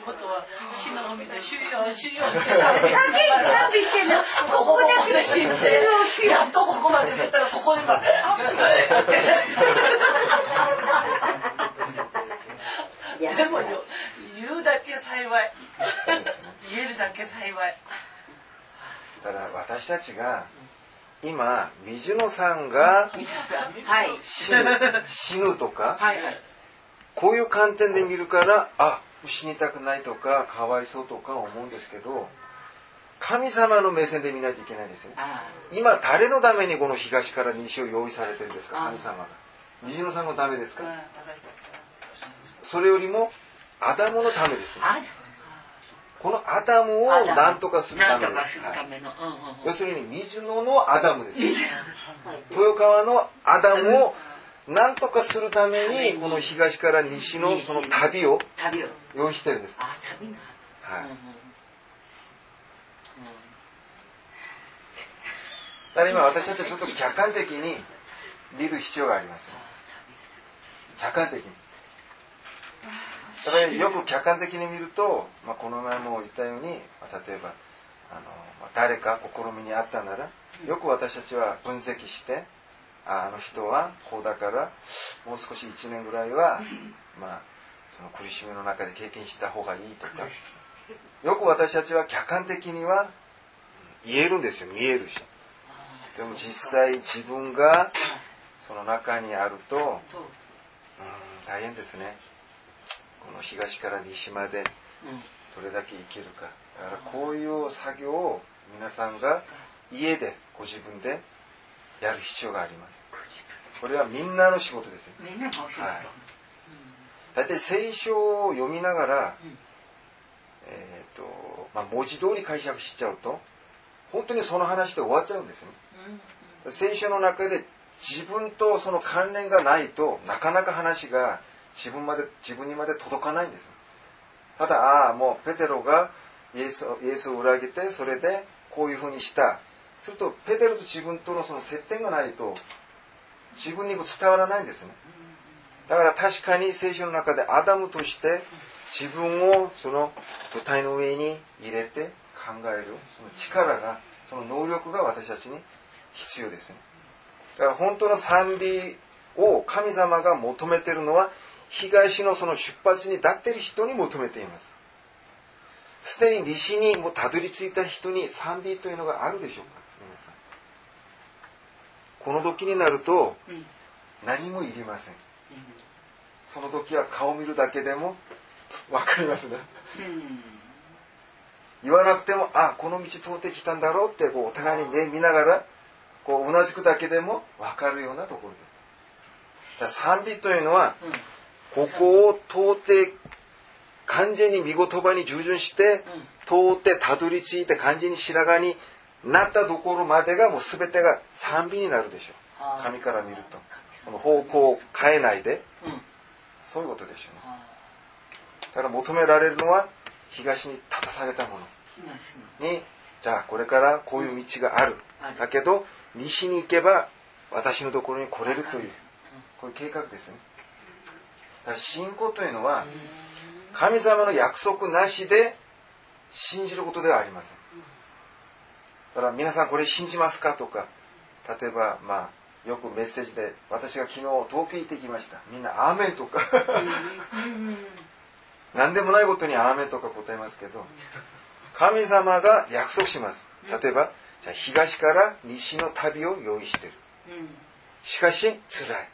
ことは死の海で主よ主よって賛美してここで死んでやっとここまで出たらここででもよ言うだけ幸い言えるだけ幸いだから私たちが今水野さんが死ぬ,、死ぬとか、こういう観点で見るからあ死にたくないとかかわいそうとか思うんですけど神様の目線で見ないといけないですね。今誰のためにこの東から西を用意されてるんですか神様が。水野さんのためですか？それよりもアダムのためです。このアダムを何とかするためです。要するに水野のアダムです。豊川のアダムを何とかするためにこの東から西のその旅を用意してるんです。はい。だから今私たちはちょっと客観的に見る必要があります。客観的に。だからよく客観的に見ると、まあ、この前も言ったように、まあ、例えばあの、まあ、誰か試みにあったならよく私たちは分析してあの人はこうだからもう少し1年ぐらいは、まあ、その苦しみの中で経験した方がいいとか。よく私たちは客観的には言えるんですよ。見えるし。でも実際自分がその中にあると、う。ん、大変ですね。この東から西までどれだけ生きるか。だからこういう作業を皆さんが家でご自分でやる必要があります。これはみんなの仕事ですよ、はい、大体聖書を読みながら、えーとまあ、文字通り解釈しちゃうと本当にその話で終わっちゃうんですね、聖書の中で自分とその関連がないとなかなか話が自分まで自分にまで届かないんですただああもうペテロがイエスイエスを裏切ってそれでこういうふうにしたするとペテロと自分とのその接点がないと自分に伝わらないんですねだから確かに聖書の中でアダムとして自分をその舞台の上に入れて考えるその力がその能力が私たちに必要ですねだから本当の賛美を神様が求めてるのは東のその出発に立っている人に求めています。すでに西にもたどり着いた人に賛美というのがあるでしょうか。この時になると何もいりません。その時は顔を見るだけでも分かりますね。言わなくてもあこの道通ってきたんだろうってこうお互いに目見ながらこううなずくだけでも分かるようなところで。賛美というのはここを通って完全に見言葉に従順して通ってたどり着いて完全に白髪になったところまでがもう全てが賛美になるでしょう。神から見ると。この方向を変えないで。そういうことでしょうね。だから求められるのは東に立たされたもの。にじゃあこれからこういう道がある。だけど西に行けば私のところに来れるという。こういう計画ですね。だから信仰というのは神様の約束なしで信じることではありませんだから皆さんこれ信じますかとか例えばまあよくメッセージで私が昨日東京行ってきました。みんな「アーメン」とか。何でもないことに「アーメン」とか答えますけど神様が約束します。例えばじゃあ東から西の旅を用意してる。しかし辛い。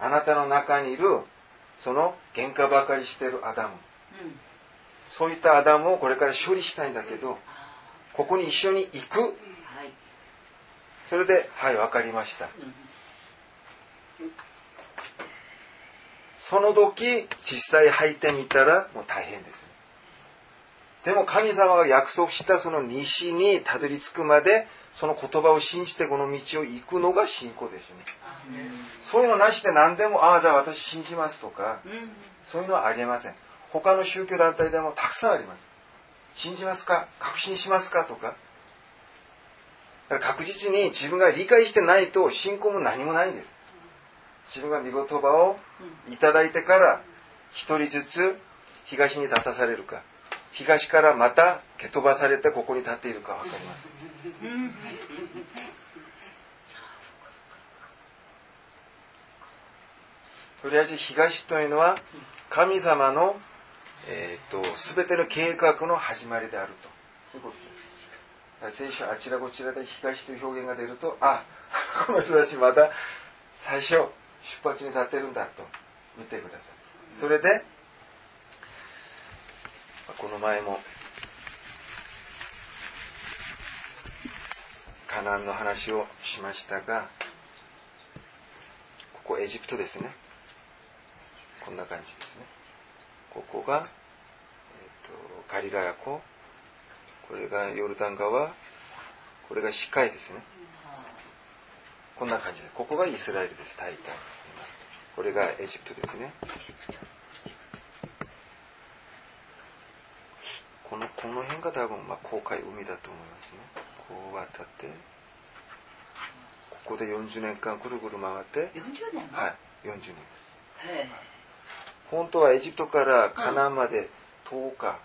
あなたの中にいるその喧嘩ばかりしてるアダム。そういったアダムをこれから処理したいんだけどここに一緒に行く。それではい分かりました。その時実際履いてみたらもう大変ですでも神様が約束したその西にたどり着くまでその言葉を信じてこの道を行くのが信仰ですよね。そういうのなしで何でもああじゃあ私信じますとかそういうのはありえません。他の宗教団体でもたくさんあります信じますか？確信しますか？とか。確実に自分が理解してないと信仰も何もないんです。自分が見言葉をいただいてから一人ずつ東に立たされるか。東からまた蹴飛ばされてここに立っているか分かりますとりあえず東というのは神様の、えーと、全ての計画の始まりであると。いうことです聖書あちらこちらで東という表現が出るとあ この人たちまた最初出発に立ってるんだと。見てください。それでこの前もカナンの話をしましたがここエジプトですね。こんな感じですね。ここが、えーと、ガリラヤ湖。これがヨルダン川。これがシカイですね。こんな感じで。ここがイスラエルです。大体。これがエジプトですね。このこの辺が多分、まあ、航海海だと思いますね。こう渡って。ここで40年間ぐるぐる回って。40年はい。40年です本当はエジプトからカナンまで10日、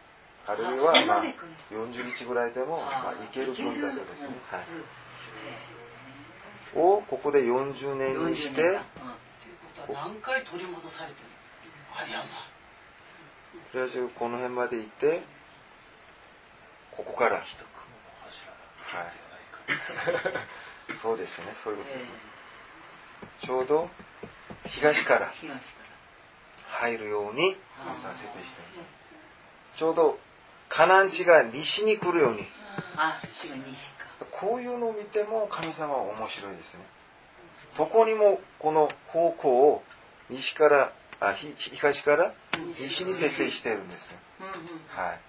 あるいは、まあ、40日ぐらいでも、まあ、行ける距離だそうですね、はい。をここで40年にして何回取り戻されてるありゃまとりあえずこの辺まで行ってここから。はい。そうですね、そういうことですね。ちょうど東から入るようにさせてちょうどカナン地が西に来るように。こういうのを見ても神様は面白いですね。どこにもこの方向を西からあ東から西に設定しているんです。はい。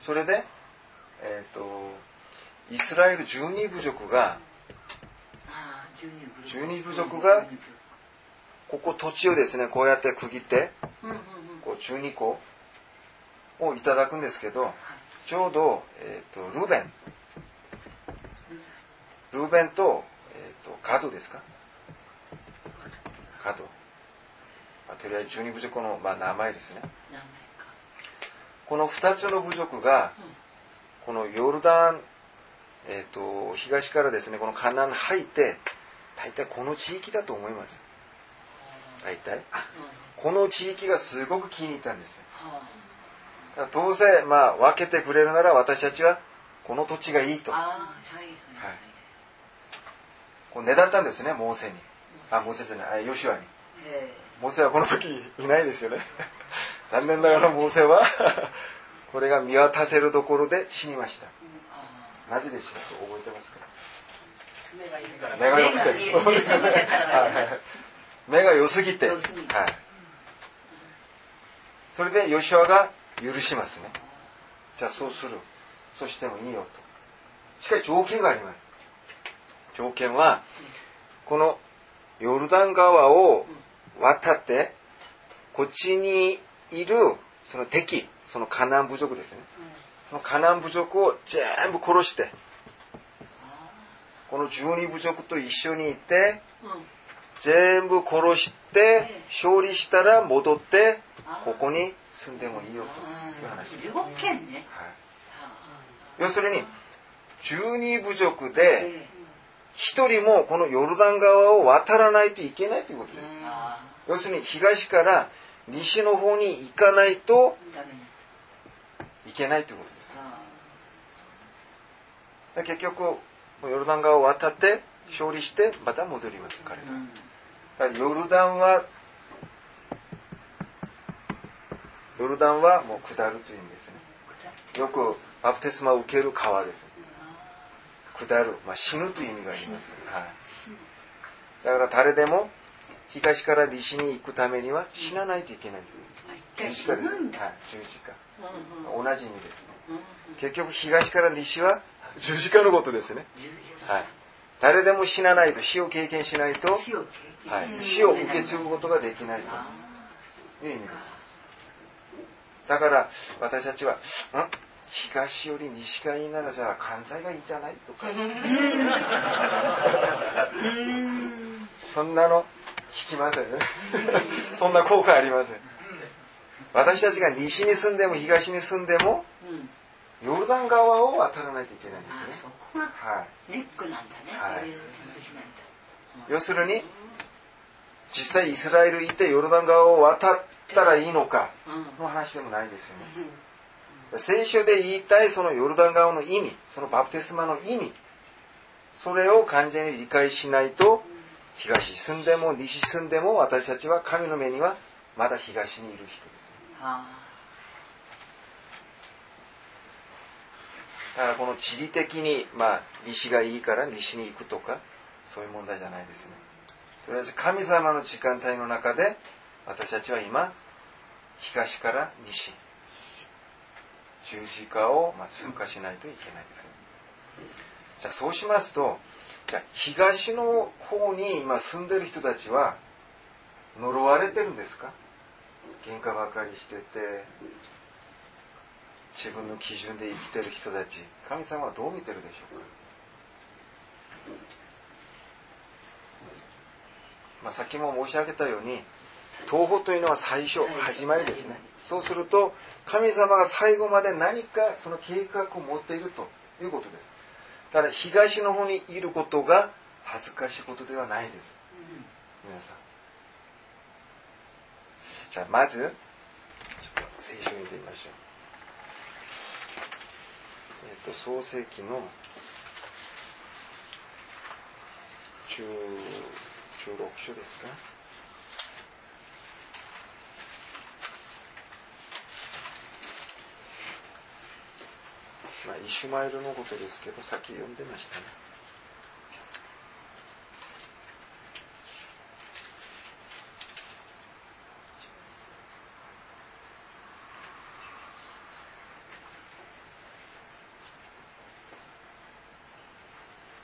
それで、えっ、ー、と、イスラエル十二部族が、十二部族が、ここ土地をですね、こうやって区切って、こう十二個をいただくんですけど、ちょうど、えっ、ー、と、ルーベン、ルーベンと、えっ、ー、と、カドですか。カド。とりあえず十二部族の、まあ、名前ですね。この2つの部族が、このヨルダン、えーと、東からですねこのカナン入って大体この地域だと思います大体。この地域がすごく気に入ったんです。よどうせ、まあ、分けてくれるなら私たちはこの土地がいいと、はいこうねだったんですねモーセに。あモーセじゃないヨシュアに。モーセはこの時いないですよね。残念ながらモーセは これが見渡せるところで死にました。なぜでしたか覚えてますか？目が良くて。そうですね目が良すぎて。はい。それでヨシュアが許しますね。じゃあそうする。そしてもいいよと。しかし条件があります。条件はこのヨルダン川を渡ってこっちにいるその敵そのカナン部族ですね。そのカナン部族を全部殺してこの十二部族と一緒にいて全部殺して勝利したら戻ってここに住んでもいいよという話です、はい、要するに十二部族で一人もこのヨルダン川を渡らないといけないということです。要するに東から西の方に行かないといけないということです。結局、ヨルダン川を渡って勝利してまた戻ります、彼が。だからヨルダンは、ヨルダンはもう下るという意味ですね。よくバプテスマを受ける川です。下る、まあ、死ぬという意味があります。はい、だから誰でも東から西に行くためには死なないといけないんです。十字架です。はい、十字架。同じ意味ですね。結局東から西は十字架のことですね。はい。誰でも死なないと死を経験しないと、はい、死を受け継ぐことができないと。いう意味です。だから私たちは、ん？東より西がいいならじゃあ関西がいいじゃないとか。そんなの聞きません？ねそんな効果ありません。私たちが西に住んでも東に住んでも、ヨルダン川を渡らないといけないんですね。はい、ネックなんだね、はい、要するに実際イスラエル行ってヨルダン川を渡ったらいいのかの話でもないですよね、聖書で言いたいそのヨルダン川の意味、そのバプテスマの意味、それを完全に理解しないと、東住んでも西住んでも私たちは神の目にはまだ東にいる人です。だからこの地理的に、まあ、西がいいから西に行くとか、そういう問題じゃないですね。とりあえず神様の時間帯の中で、私たちは今、東から西、十字架をま通過しないといけないです。じゃあそうしますと、じゃ東の方に今住んでる人たちは呪われてるんですか？喧嘩ばかりしてて、自分の基準で生きてる人たち、神様はどう見てるでしょうか？まあ、先も申し上げたように、東方というのは最初、始まりですね。そうすると、神様が最後まで何かその計画を持っているということです。ただ、東の方にいることが恥ずかしいことではないです。皆さん。じゃあ、まず、ちょっと聖書を見てみましょう。えっ、と、創世記の16章ですかまあ、イシュマエルのことですけど、さっき読んでましたね。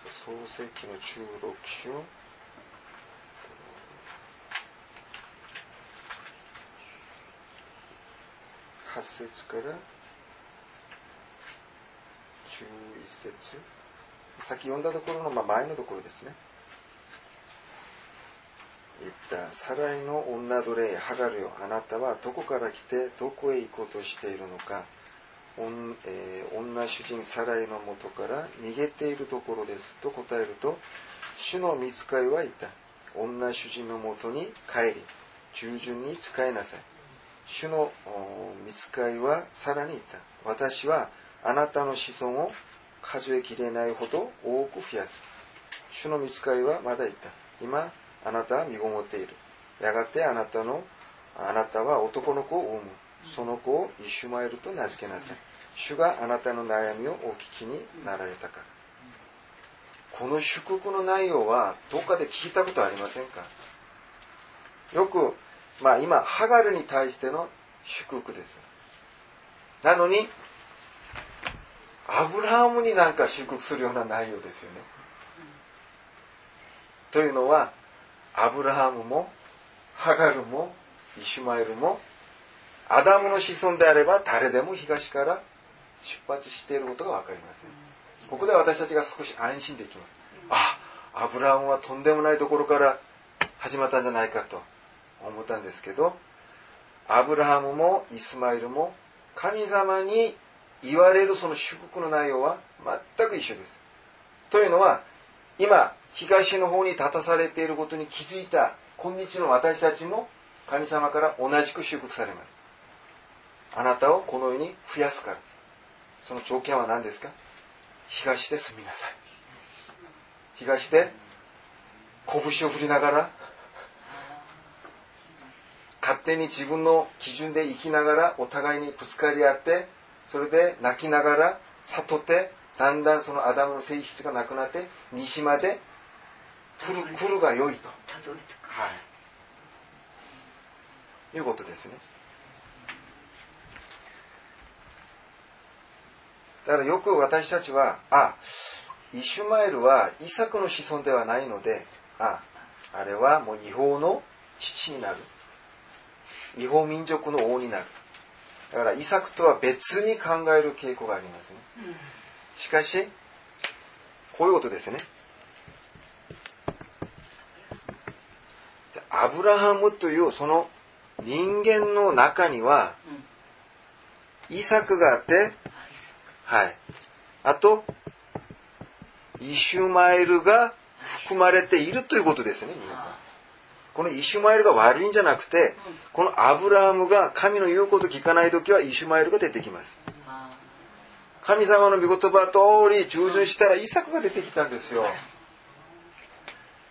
創世記の16章8節から11節。先読んだところの、ま、前のところですね。言ったサライの女奴隷ハガルよあなたはどこから来てどこへ行こうとしているのか。えー、女主人サライのもとから逃げているところです。と答えると主の見つかいは言った。女主人のもとに帰り従順に仕えなさい。主の見つかいはさらに言った私はあなたの子孫を数えきれないほど多く増やす。主の見つかいはまだいた。今、あなたは身ごもっている。やがてあなたの、あなたは男の子を産む。その子をイシュマエルと名付けなさい主があなたの悩みをお聞きになられたからこの祝福の内容はどっかで聞いたことありませんか？よく、まあ今、ハガルに対しての祝福です。なのに、アブラハムになんか祝福するような内容ですよね。というのは、アブラハムも、ハガルも、イシュマエルも、アダムの子孫であれば誰でも東から出発していることがわかります、ね。ここで私たちが少し安心できます。あ、アブラハムはとんでもないところから始まったんじゃないかと思ったんですけど、アブラハムもイスマイルも神様に言われるその祝福の内容は全く一緒です。というのは、今、東の方に立たされていることに気づいた今日の私たちも神様から同じく祝福されます。あなたをこの世に増やすから。その条件は何ですか？東で住みなさい。東で拳を振りながら勝手に自分の基準で生きながらお互いにぶつかり合ってそれで泣きながら悟ってだんだんそのアダムの性質がなくなって西まで来る来るが良いと。はい。いうことですね。だからよく私たちは、あ、イシュマエルはイサクの子孫ではないので、あ、あれはもう違法の父になる。違法民族の王になる。だからイサクとは別に考える傾向がありますね。しかし、こういうことですね。アブラハムというその人間の中には、イサクがあって、はい。あと、イシュマエルが含まれているということですね、皆さん。このイシュマエルが悪いんじゃなくて、このアブラハムが神の言うこと聞かないときはイシュマエルが出てきます。神様の御言葉通り従順したらイサクが出てきたんですよ。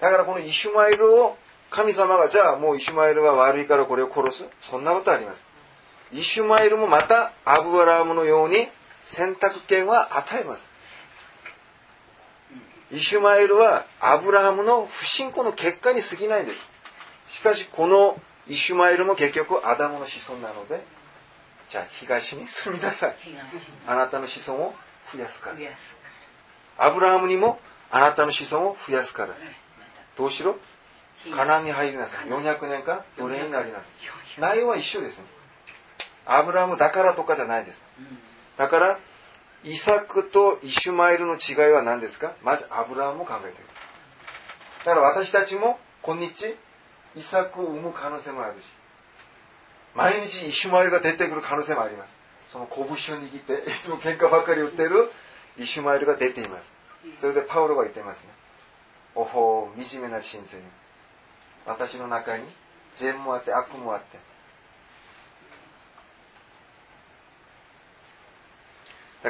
だからこのイシュマエルを神様がじゃあもうイシュマエルが悪いからこれを殺す？そんなことあります。イシュマエルもまたアブラハムのように選択権は与えます。イシュマエルはアブラハムの不信仰の結果に過ぎないんです。しかしこのイシュマエルも結局アダムの子孫なのでじゃあ東に住みなさい。あなたの子孫を増やすから。アブラハムにもあなたの子孫を増やすから。どうしろ？カナンに入りなさい。400年間奴隷になりなさい。内容は一緒ですね。アブラハムだからとかじゃないです。だからイサクとイシュマエルの違いは何ですか？まずアブラハムを考えている。だから私たちも今日イサクを生む可能性もあるし、毎日イシュマエルが出てくる可能性もあります。その拳を握って、いつも喧嘩ばっかり売ってるイシュマエルが出ています。それでパウロが言ってますね。おほう、惨めな人生に。私の中に善もあって悪もあって。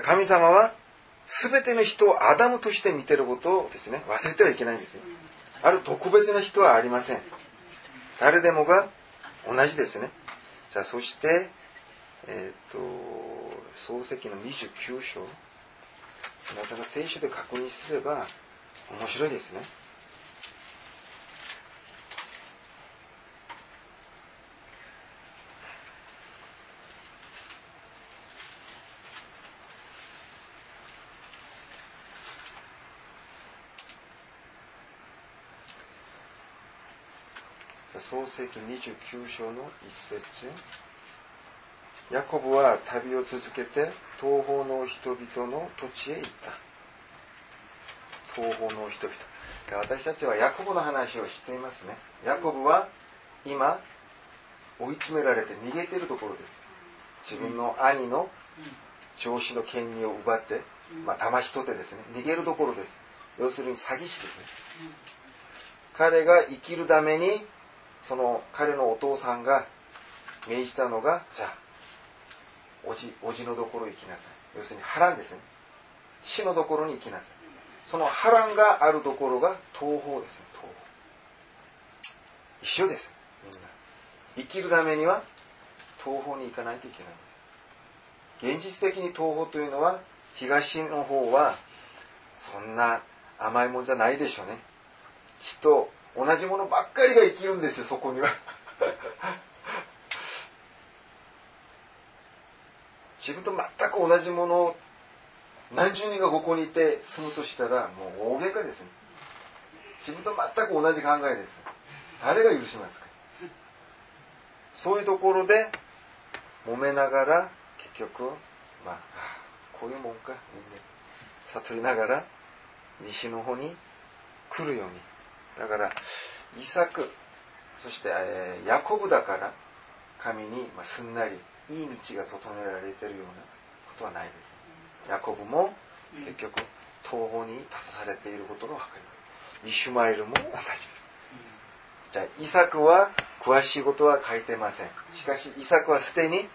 神様は全ての人をアダムとして見てることをですね、忘れてはいけないんですよ。ある特別な人はありません。誰でもが同じですね。じゃあそして、えっ、ー、と、漱石の29章。なかなか聖書で確認すれば面白いですね。創世記29章の一節。ヤコブは旅を続けて東方の人々の土地へ行った。東方の人々。私たちはヤコブの話を知っていますね。ヤコブは今追い詰められて逃げてるところです。自分の兄の上司の権利を奪って、まあ、騙し取ってですね逃げるところです。要するに詐欺師ですね。彼が生きるためにその彼のお父さんが命じたのが、じゃあ、おじ、おじのところ行きなさい。要するに波乱ですね。死のところに行きなさい。その波乱があるところが東方ですね、東方。一緒です。みんな。生きるためには東方に行かないといけない現実的に東方というのは東の方はそんな甘いもんじゃないでしょうねきっと同じものばっかりが生きるんですよそこには。自分と全く同じものを何十人がここにいて住むとしたらもう大喧嘩ですね。自分と全く同じ考えです。誰が許しますか？そういうところで揉めながら結局まあこういうもんかみんな。悟りながら西の方に来るように。だからイサクそして、えー、ヤコブだから神に、まあ、すんなりいい道が整えられているようなことはないです。ヤコブも結局東方に立たされていることが分かります。イシュマエルも同じです。じゃあ、イサクは詳しいことは書いてません。しかし、イサクはすでに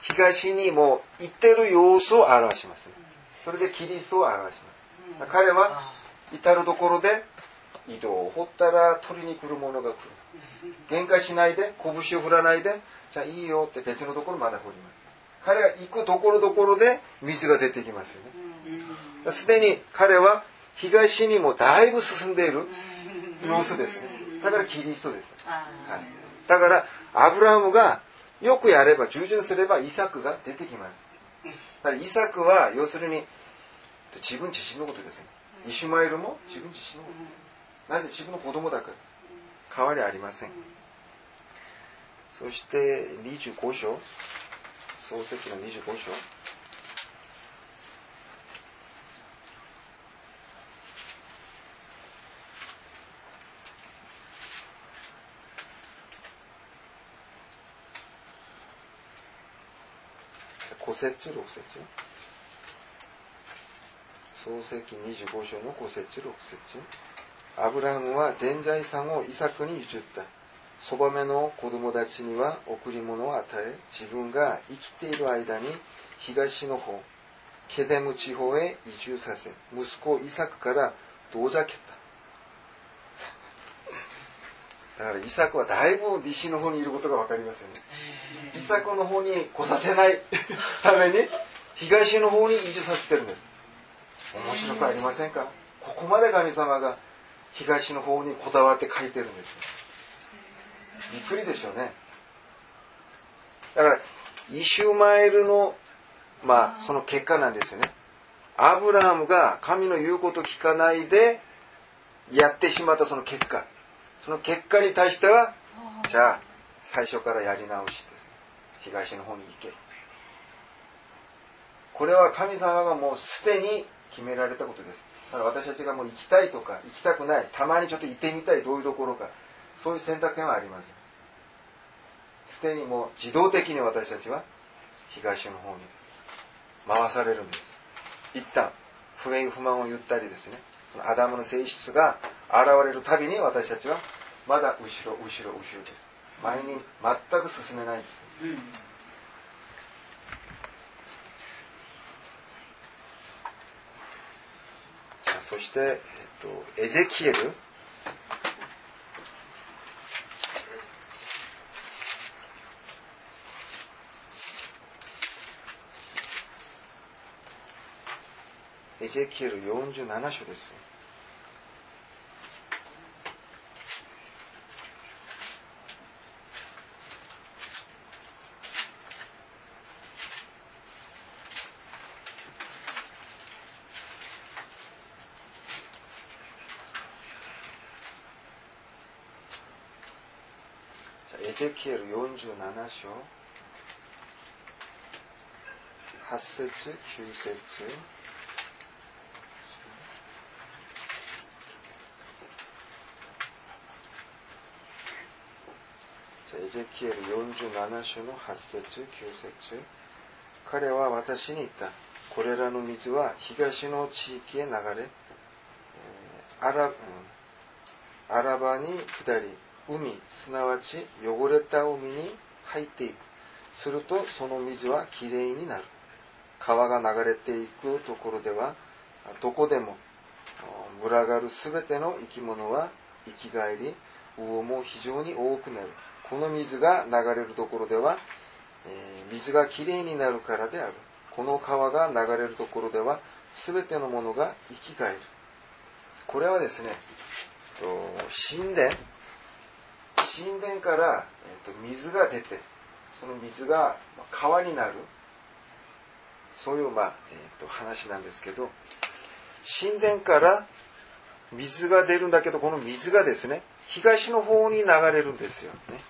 東にも行ってる様子を表します。それでキリストを表します。彼は至るところで井戸を掘ったら取りに来る者が来る。限界しないで、拳を振らないで、じゃあいいよって別のところまだ掘ります。彼が行くところどころで水が出てきますよね。すでに彼は東にもだいぶ進んでいる様子ですね。だからキリストです。はい、だから、アブラハムがよくやれば、従順すればイサクが出てきます。だからイサクは、要するに、自分自身のことですね。イシュマエルも自分自身のこと。なんで自分の子供だから。変わりありません。そして25章、漱石の25章。五節六節創世記25章の五節六節アブラハムは全財産をイサクに譲ったそばめの子供たちには贈り物を与え、自分が生きている間に東の方、ケデム地方へ移住させ、息子イサクから遠ざけた。だからイサクはだいぶ西の方にいることがわかりますよね。イサクの方に来させないために東の方に移住させてるんです。面白くありませんか？ここまで神様が東の方にこだわって書いてるんです。びっくりでしょうね。だから、イシュマエルの、まあ、その結果なんですよね。アブラハムが神の言うこと聞かないでやってしまったその結果。その結果に対しては、じゃあ、最初からやり直しです。東の方に行け。これは神様がもうすでに決められたことです。だ私たちがもう行きたいとか行きたくない、たまにちょっと行ってみたい、どういうところか、そういう選択権はありません。すでにもう自動的に私たちは東の方に回されるんです。一旦、不平不満を言ったりですね、そのアダムの性質が現れるたびに私たちはまだ後ろ、後ろ、後ろです。前に全く進めないんです。うんそして、えっと、エゼキエルエゼキエル47章です。エゼキエル47章。8節9節。エゼキエル47章の8節9節。彼は私に言った。これらの水は東の地域へ流れ、アラアラバに下り、海、すなわち汚れた海に入っていく。するとその水はきれいになる。川が流れていくところでは、どこでも群がるすべての生き物は生き返り、魚も非常に多くなる。この水が流れるところでは、えー水がきれいになるからであるこの川が流れるところでは全てのものが生き返るこれはですね神殿神殿から、えーと水が出てその水がまあ川になる。そういう、まあえー、と話なんですけど神殿から水が出るんだけどこの水がですね東の方に流れるんですよね。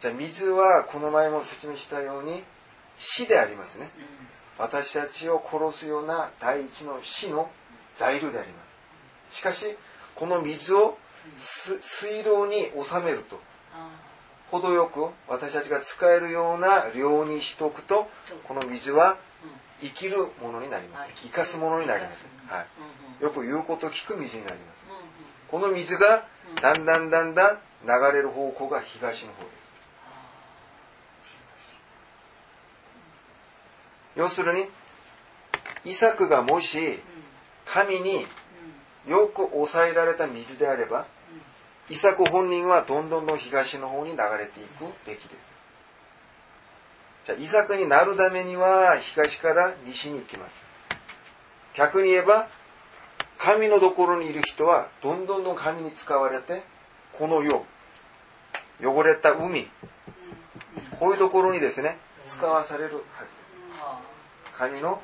じゃあ水はこの前も説明したように死でありますね。私たちを殺すような第一の死の材料であります。しかしこの水をす水道に収めると。程よく私たちが使えるような量にしておくとこの水は生きるものになります生かすものになります、はい、よく言うことを聞く水になりますこの水がだんだんだんだん流れる方向が東の方です。要するにイサクがもし神によく抑えられた水であればイサク本人はどんどんどん東の方に流れていくべきです。じゃあイサクになるためには東から西に行きます。逆に言えば神のところにいる人はどんどんどん神に使われてこの世汚れた海こういうところにですね使わされるはずです。神の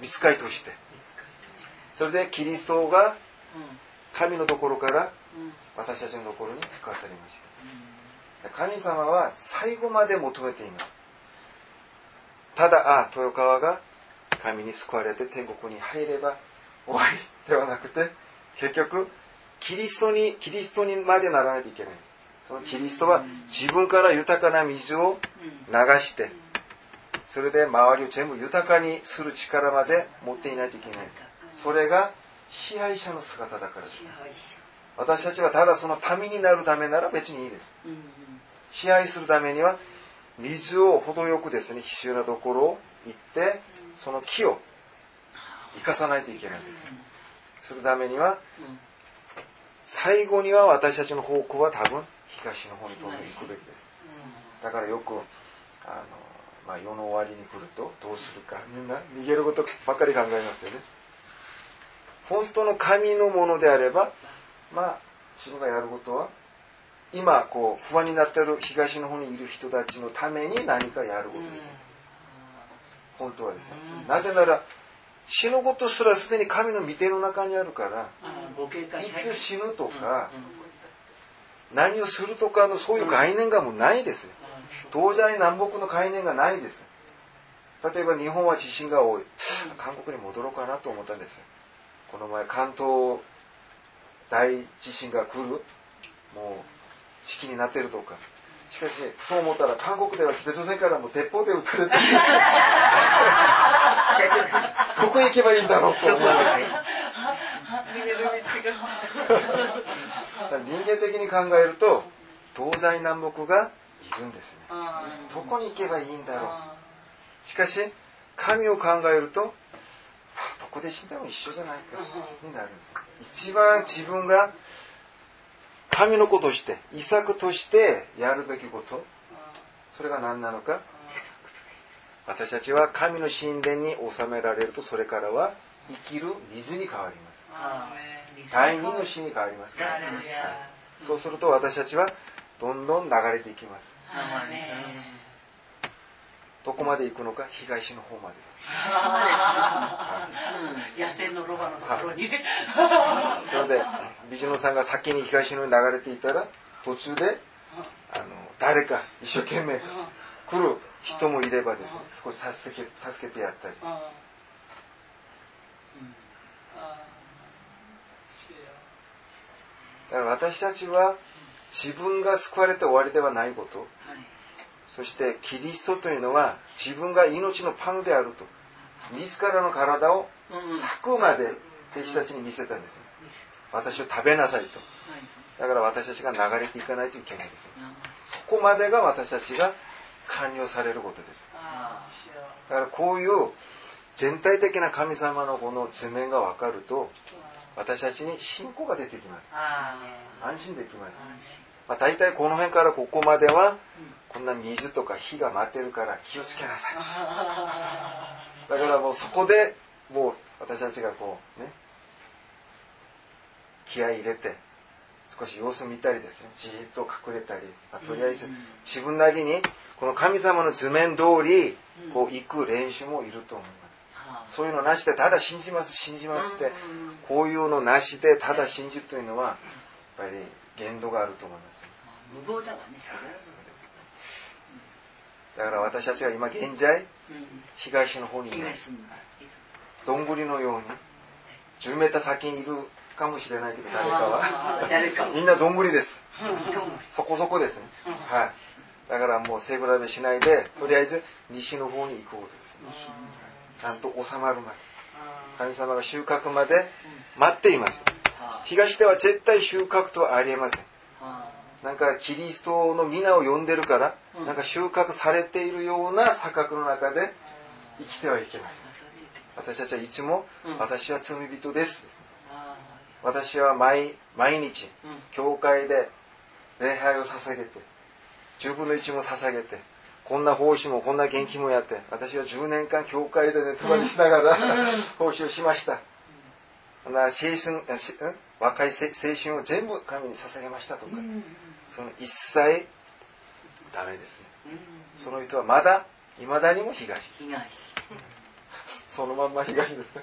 見つかりとしてそれでキリストが神のところから私たちのところに使わされました。神様は最後まで求めています。ただあ豊川が神に救われて天国に入れば終わりではなくて結局キリストにキリストにまでならないといけない。そのキリストは自分から豊かな水を流してそれで周りを全部豊かにする力まで持っていないといけない。それが支配者の姿だからです。私たちはただその民になるためなら別にいいです。支配するためには水を程よくですね必要なところを行ってその木を生かさないといけないんです。するためには最後には私たちの方向は多分東の方に飛んでいくべきです。だからよくあの、まあ、世の終わりに来るとどうするかみんな逃げることばっかり考えますよね本当の神のものであればまあ自分がやることは今こう不安になっている東の方にいる人たちのために何かやることです本当はですねなぜなら死ぬことすらすでに神の御手の中にあるからいつ死ぬとか何をするとかのそういう概念がもうないです東西南北の概念がないです。例えば日本は地震が多い。韓国に戻ろうかなと思ったんですこの前関東大地震が来るもう時期になってるとか。しかしそう思ったら韓国では北朝鮮からも鉄砲で撃たれてどこへ行けばいいんだろうと思う。人間的に考えると東西南北がいるんですね。どこに行けばいいんだろう。しかし神を考えるとどこで死んでも一緒じゃないか。になるんです。一番自分が神の子として遺作としてやるべきこと。それが何なのか。私たちは神の神殿に収められるとそれからは生きる水に変わります。第二の死に変わりますから、そうすると私たちはどんどん流れていきます。どこまで行くのか。東の方まで野生のロバのところに。それで美女さんが先に東のに流れていたら途中であの誰か一生懸命来る人もいればですね少し助け助けてやったり。だから私たちは自分が救われて終わりではないことそしてキリストというのは自分が命のパンであると自らの体を裂くまで弟子たちに見せたんです。私を食べなさいと。だから私たちが流れていかないといけないです。そこまでが私たちが完了されることです。だからこういう全体的な神様のこの図面が分かると私たちに信仰が出てきます。あ安心できます。まあ、大体この辺からここまではこんな水とか火が待ってるから気をつけなさい。だからもうそこでもう私たちがこうね気合い入れて少し様子見たりですねじーっと隠れたり、まあとりあえず自分なりにこの神様の図面通りこう行く練習もいると思います。そういうのなしでただ信じます信じますってこういうのなしでただ信じるというのはやっぱり限度があると思います無謀だわね。だから私たちが今現在東の方にいます。どんぐりのように10メーター先にいるかもしれないけど誰かは。みんなどんぐりです。そこそこですね。はい。だからもう背比べしないでとりあえず西の方に行くことですね。ちゃんと収まるまで。神様が収穫まで待っています。東では絶対収穫とはありえませんなんかキリストの皆を呼んでるから、なんか収穫されているような錯覚の中で生きてはいけません。私たちはいつも、私は罪人です。私は毎毎日、教会で礼拝を捧げて、10分の1も捧げて、こんな奉仕もこんな元気もやって、私は10年間教会で寝泊まりしながら、奉仕をしました。な青春若い青春を全部神に捧げましたとか、その一切ダメですね。その人はまだ、いまだにも東。東。そのまんま東ですね。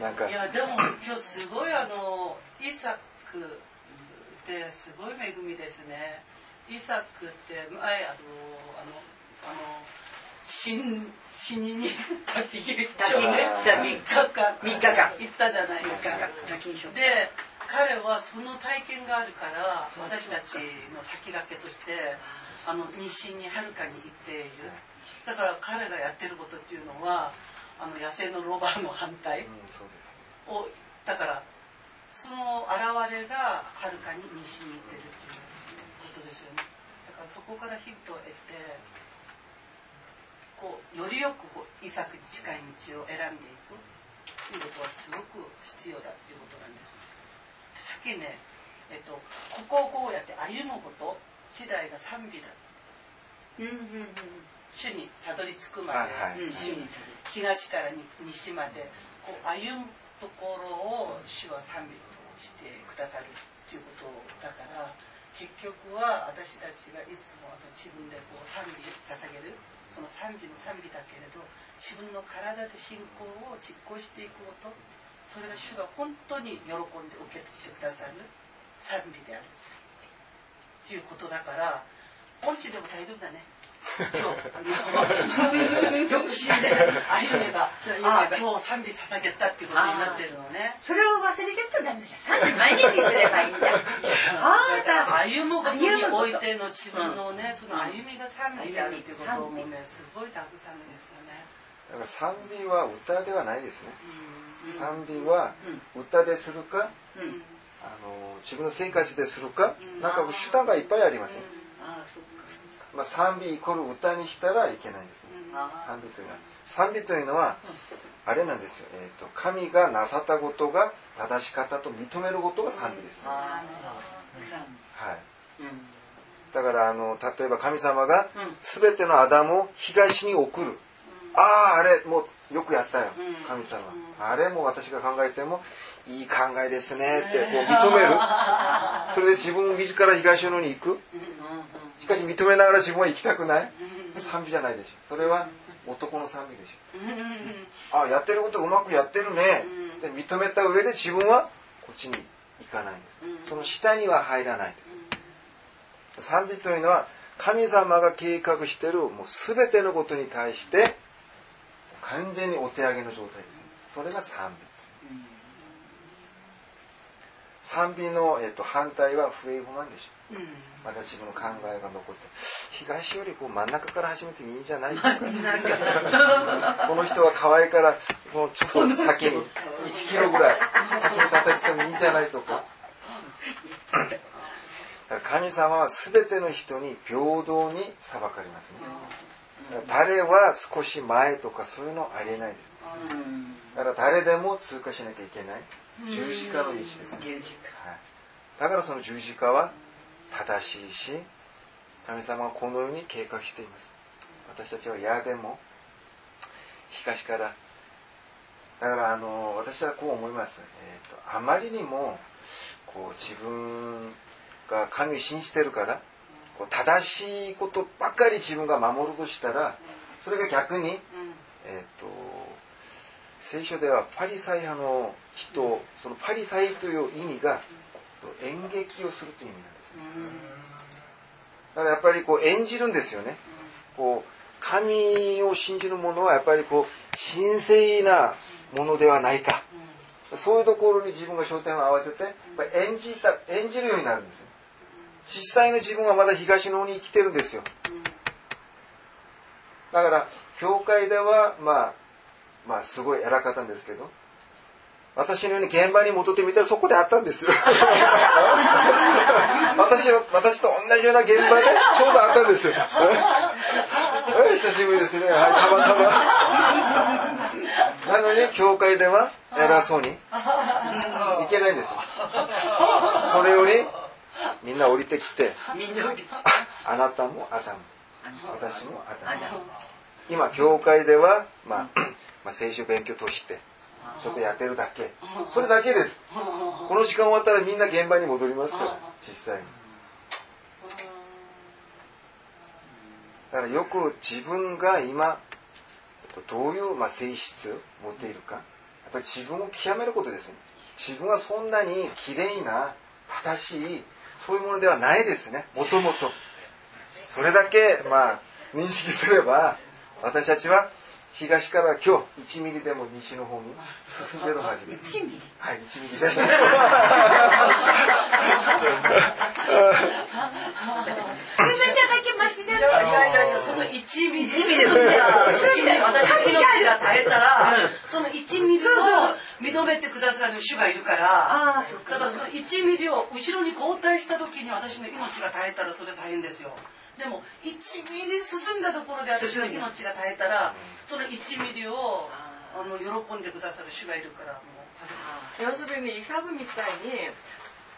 なんかい、やでも今日すごいあのイサクってすごい恵みですねイサクって前あのあのあの死ん死にに滝行滝に3日間三日間行ったじゃないですか。滝で彼はその体験があるから私たちの先駆けとしてあの西にはるかに行っている。だから彼がやってることっていうのはあの野生のロバの反対。をだからその現れがはるかに西に行ってるっていうことですよね。だからそこからヒントを得てこうよりよくこうイサクに近い道を選んでいく。っていうことはすごく必要だっていうことなんですさっきね、えっと、ここをこうやって歩むこと次第が賛美だうんうんうん。主にたどり着くまで、はい主に東から西までこう歩むところを主は賛美としてくださるっていうことだから結局は私たちがいつも自分でこう賛美捧げるその賛美の賛美だけれど自分の体で信仰を実行していくことそれが主が本当に喜んで受け取ってくださる賛美であるということだから本地でも大丈夫だね。よく死んで歩めばああ今日賛美捧げたっていうことになってるのねそれを忘れてるとダメだ。三時毎日すればいいんだ。あーだ。歩むことにおいての自分のね、その歩みが賛美であるっていうこともねすごいたくさんですよね。だから賛美は歌ではないですね。うん賛美は歌でするか、うん。あの自分の生活でするか、うんなんか手段がいっぱいありますね。ああ、そっか。まあ、賛美イコール歌にしたらいけないんですね。あ賛美というのは。賛美というのは、あれなんですよ。えっ、と、神がなさったことが正しかったと認めることが賛美です。はあー。さい。うん。だから、あの、例えば神様がうん、すべてのアダムを東に送る。ああ、あれ、もうよくやったようん、神様う。あれも私が考えても、いい考えですねって、こう 認める。それで自分自ら東の方に行く。しかし認めながら自分は行きたくない。賛美じゃないでしょ。それは男の賛美でしょ。あ、やってることうまくやってるね。で認めた上で自分はこっちに行かないんです。その下には入らないんです。賛美というのは神様が計画しているもう全てのことに対して完全にお手上げの状態です。それが賛美。賛美の、えっと反対は不平不満でしょ。まだ自分の考えが残って。東よりこう真ん中から始めてもいいんじゃない？とか。この人は可愛いからもうちょっと先に1キロぐらい先に立たせてもいいんじゃないとか。神様は全ての人に平等に裁かれますね。誰は少し前とかそういうのありえないです。だから誰でも通過しなきゃいけない十字架の意思です、ね、はい、だからその十字架は正しいし神様はこのように計画しています。私たちは矢でも東から。だからあの私はこう思います、えーと、とあまりにもこう自分が神を信じてるからこう正しいことばかり自分が守るとしたらそれが逆に、えーと、聖書ではパリサイ派の人そのパリサイという意味が演劇をするという意味なんですね。だからやっぱりこう演じるんですよね。こう神を信じる者はやっぱりこう神聖なものではないか。そういうところに自分が焦点を合わせて演じた演じるようになるんです。実際の自分はまだ東の方に生きてるんですよ。だから教会ではまあまあすごい偉かったんですけど私のように現場に戻ってみたらそこであったんですよ。私私と同じような現場でちょうどあったんですよ。久しぶりですね。はい、たまたま。なのに、教会では偉そうにいけないんです。それより、みんな降りてきて、あなたもアダム。私もアダム。今、教会では、まあ、まあ、聖書勉強として、ちょっとやってるだけ。それだけです。この時間終わったらみんな現場に戻りますから、実際に。だからよく自分が今、どういうまあ性質を持っているか。やっぱり自分を極めることですね。自分はそんなに綺麗な、正しい、そういうものではないですね。もともと。それだけ、まあ、認識すれば、私たちは東から今日1ミリでも西の方に進んでるはずです。1ミリ？はい、1ミリです。すべてだけマシでいやいやいや、その1ミリで、私の命が絶えたら、その1ミリを認めてくださる主がいるから、だからその1ミリを後ろに交代した時に私の命が絶えたらそれ大変ですよ。でも1ミリ進んだところで私の命が絶えたらその1ミリをあの喜んでくださる主がいるからもう要するにイサブみたいに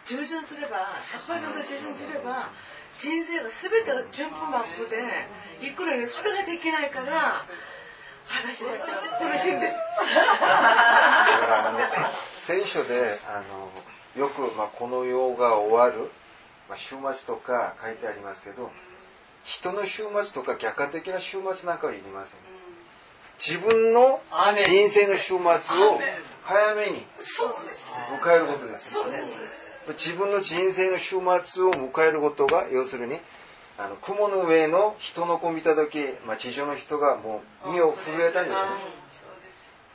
従順すれば100%従順すれば人生が全てが順風満帆でいくらにそれができないから私たちは苦しんで。る聖書であのよく、まあ、この世が終わる、まあ、週末とか書いてありますけど人の週末とか客観的な週末なんかはいりません。自分の人生の週末を早めに迎えることです。自分の人生の週末を迎えることが、要するに、あの雲の上の人の子を見た時、まあ、地上の人がもう身を震えたんですよね。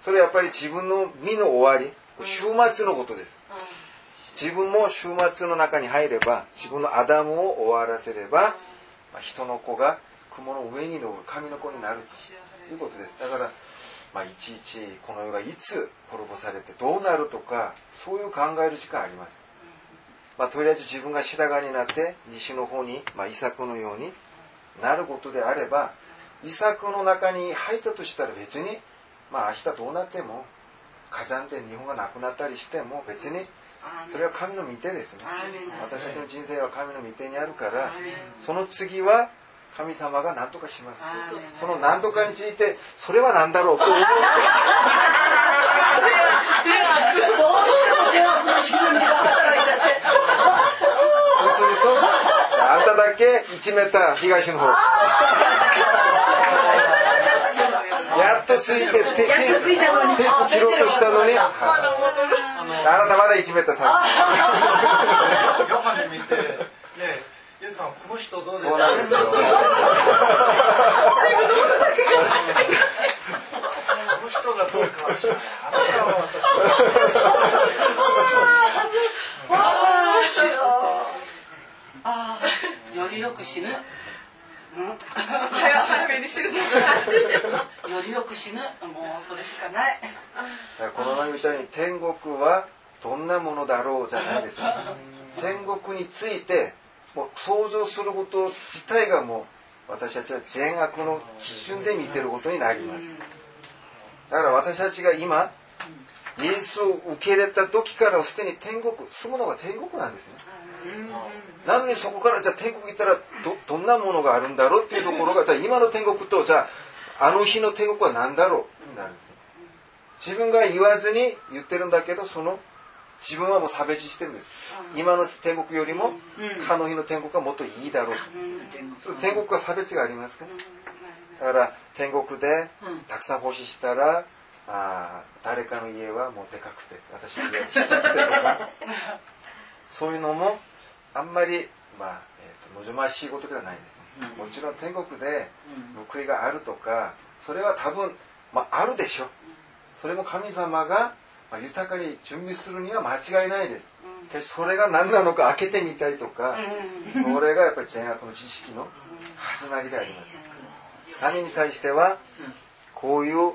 それはやっぱり自分の身の終わり、週末のことです。自分も週末の中に入れば、自分のアダムを終わらせれば、まあ、人の子が雲の上に乗る神の子になるということです。だから、まあ、いちいちこの世がいつ滅ぼされてどうなるとかそういう考える時間ありません、まあ、とりあえず自分が白髪になって西の方に、まあ、イサクのようになることであればイサクの中に入ったとしたら別に、まあ、明日どうなっても火山で日本がなくなったりしても別にそれは神の御手ですね。私たちの人生は神の御手にあるからその次は神様が何とかします。その何とかについてそれは何だろうと思って。そうするとあんただけ1メーター東の方やっとついてテープ切ろうとしたのにあなたまだ1メーター3。ヨハネ見て、ね、イエスさん、この人どうですか？そうなんですよ。この人がどうかします。あなたは私ああ、よりよく死ぬ。早めに死ぬよりよく死ぬもうそれしかないこの前みたいに天国はどんなものだろうじゃないです。か天国についてもう想像すること自体がもう私たちは善悪の基準で見てることになります。だから私たちが今イエスを受け入れた時からすでに天国住むのが天国なんですね。なのにそこからじゃあ天国行ったらどどん。なものがあるん。だろうっていうところがじゃあ今の天国とじゃああの日の天国は何だろうになるん。です自分が言わずに言ってるん。だけどその自分はもう差別してるん。です今の天国よりもかの日の天国がもっといいだろう天国は差別がありますからだから天国でたくさん。奉仕したらあ誰かの家はもうでかくて私の家はちっちゃくてとかそういうのもあんまりまあ、えーと、望ましいことではないですね、もちろん天国で報いがあるとかそれは多分、まあ、あるでしょ。それも神様が豊かに準備するには間違いないです。しそれが何なのか開けてみたいとか、それがやっぱり善悪の知識の始まりであります。神に対しては、こういう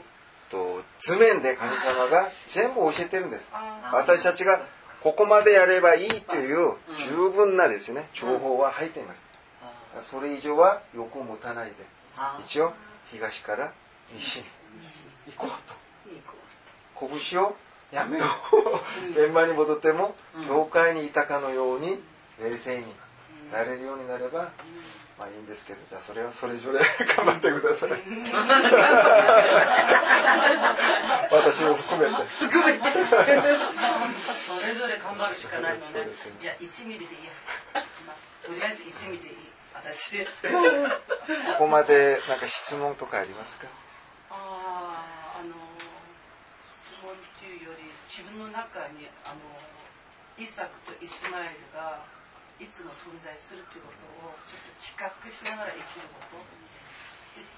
と図面で神様が全部教えてるんです。私たちがここまでやればいいという十分なですね、情報は入っています。それ以上は欲を持たないで、一応東から西に。行こうと。拳をやめよう。現場に戻っても、教会にいたかのように冷静になれるようになれば、まあいいんですけど、じゃあそれはそれぞれ 頑張ってください。私も含めて。含めて。それぞれ頑張るしかないのね。いや、1ミリでいいや。まあ、とりあえず1ミリでいい。私。ここまでなんか質問とかありますか？自分の中にあのイサクとイスマエルがいつも存在するということをちょっと知覚しながら生きること。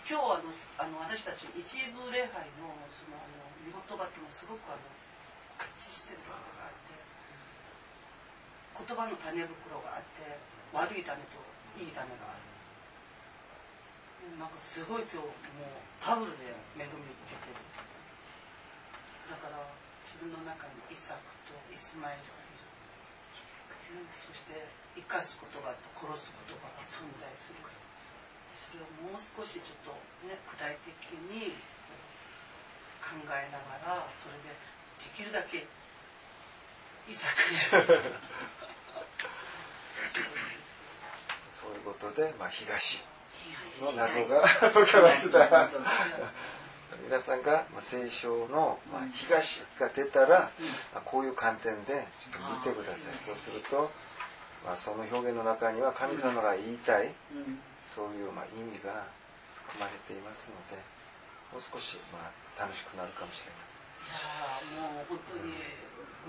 今日あのあの私たち一部礼拝のそのあの見言葉っていうのはすごくあの合致してるところがあって言葉の種袋があって悪い種といい種がある。なんかすごい今日もうダブルで恵みを受けてるだから自分の中にイサクとイスマイルがいる、そして生かす言葉と殺す言葉が存在するそれをもう少しちょっとね具体的に考えながらそれでできるだけイサクにそういうことで、まあ、東。の謎が解けました。皆さんが聖書の東が出たらこういう観点でちょっと見てください。そうすると、まあ、その表現の中には神様が言いたいそういうまあ意味が含まれていますのでもう少しまあ楽しくなるかもしれません。いやもう本当に、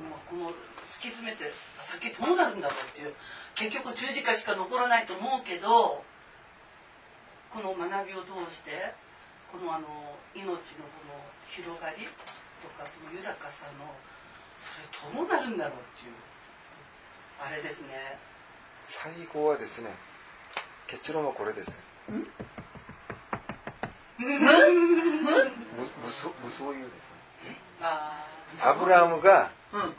もうこの突き詰めて先どうなるんだろうっていう結局十字架しか残らないと思うけどこの学びを通してこのあの命のこの広がりとかその豊かさのそれどうなるんだろうっていうあれですね最後はですね結論はこれです。無双無言うですね。アブラハムが、うん、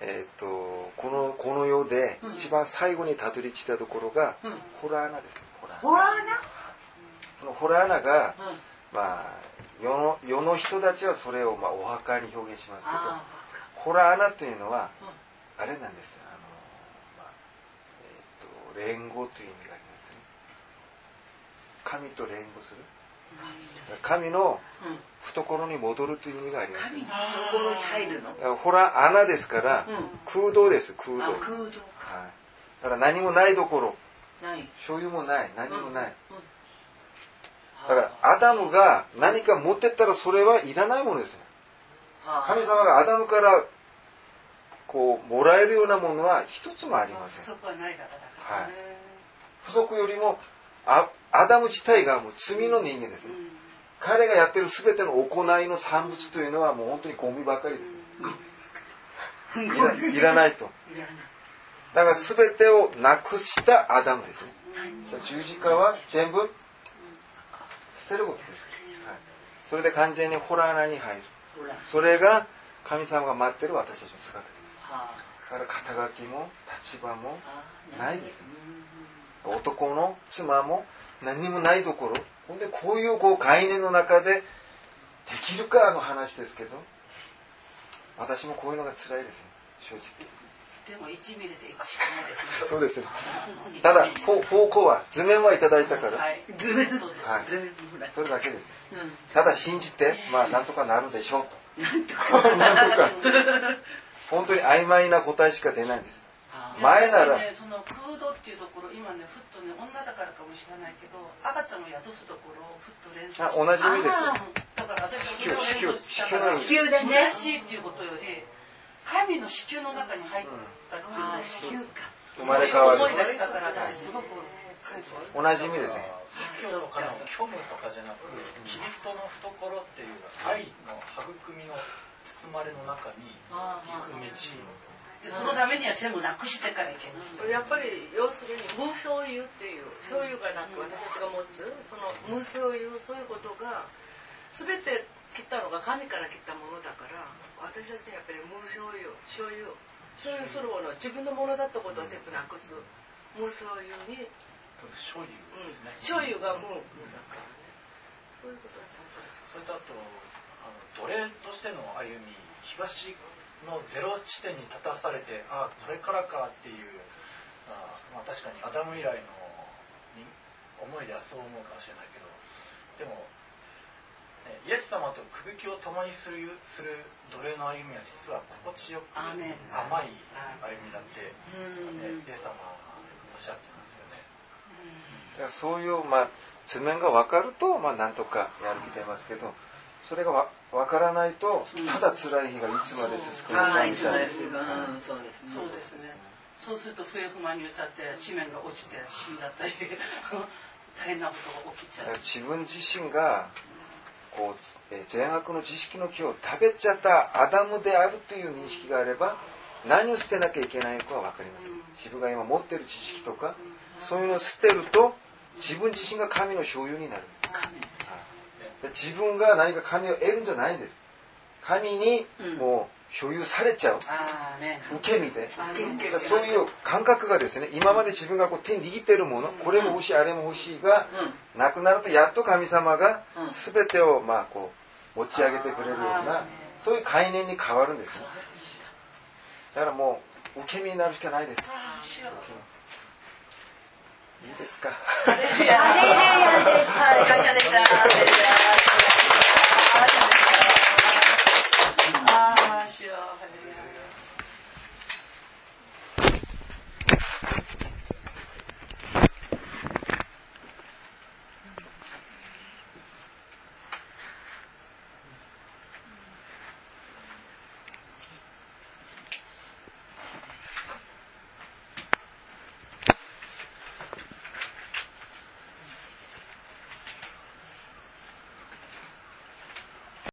えーと、このこの世で一番最後にたどり着いたところが、うん、ホラー穴ですねホラー。穴そのホラー穴が、まあ世の世の人たちはそれをまあお墓に表現しますけどホラー穴というのは、あれなんですあの、まあえーと、連合という意味がありますね。神と連合する？神の。懐に戻るという意味があります、神の懐に入るの？ホラ穴ですから、空洞です空洞。空洞、はい、だから何もないどころ。所有もない。何もない、だからアダムが何か持ってったらそれはいらないものですよ。神様がアダムからこうもらえるようなものは一つもありません。不足はないからだはい。不足よりもアアダム自体がもう罪の人間です、ね、彼がやってる全ての行いの産物というのはもう本当にゴミばかりです。いらいらない。と。だから全てをなくしたアダムですね。十字架は全部捨てることです、はい、それで完全にホラー穴に入る。それが神様が待ってる私たちの姿ですだから肩書きも立場もないです。男の妻も何にもないところ。ほんでこういうこう概念の中でできるかの話ですけど私もこういうのが辛いですね正直。でも1ミリでいくしかないですね。そうですねただ方方向は図面はいただいたから、はい。図面そうです、はい。それだけです。うん。ただ信じてまあなんとかなるでしょうと。なんとか 本当に曖昧な答えしか出ないんです。前なら。ね、その空洞っていうところ今ねふっとね女だからかもしれないけど赤ちゃんを宿すところをふっと連想あして。同じ意味です。よだから私はそれを連想したから子宮子宮でね。嬉しいっていうことより神の子宮の中に入ったっていうああこと子宮か。生まれ変わる思い出したから私すごく同じ意味です。ね仏教の虚無とかじゃなくキリストの懐っていう愛の育みの包まれの中にあ行く道でそのためには全部なくしてからいけない。やっぱり要するに無所有っていう所有がなく私たちが持つその無所有そういうことが全て切ったのが神から切ったものだから私たちはやっぱり無所有所有所有するもの自分のものだったことは全部なくす。無所有に、所有うんですね、所有が無だからね。そういうことはちゃんとそれとあと奴隷としての歩み東のゼロ地点に立たされてああこれからかっていうあまあ確かにアダム以来のに思いではそう思うかもしれないけどでもねイエス様と空気を共にするする奴隷の歩みは実は心地よく甘い歩みだって、うん。ね、イエス様はおっしゃってますよね。だからそういう、まあ、図面が分かると、まあ、なんとかやる気出ますけどそれがわ分からないとただ辛い日がいつまで続くのかみたいなそうですそうですね。そうすると笛不満に移って地面が落ちて死んじゃったり大変なことが起きちゃう。自分自身がこうえー善悪の知識の木を食べちゃったアダムであるという認識があれば何を捨てなきゃいけないのかは分かります自分が今持ってる知識とかそういうのを捨てると自分自身が神の所有になるんです。で自分が何か神を得るんじゃないんです。神にもう所有されちゃう。ああね受け身でそういう感覚がですね今まで自分がこう手に握ってるものこれも欲しいあれも欲しいがなくなるとやっと神様が全てをまあこう持ち上げてくれるようなそういう概念に変わるんですね。だからもう受け身になるしかないですいいですか？で。はい、感謝でした。ああ、しよう。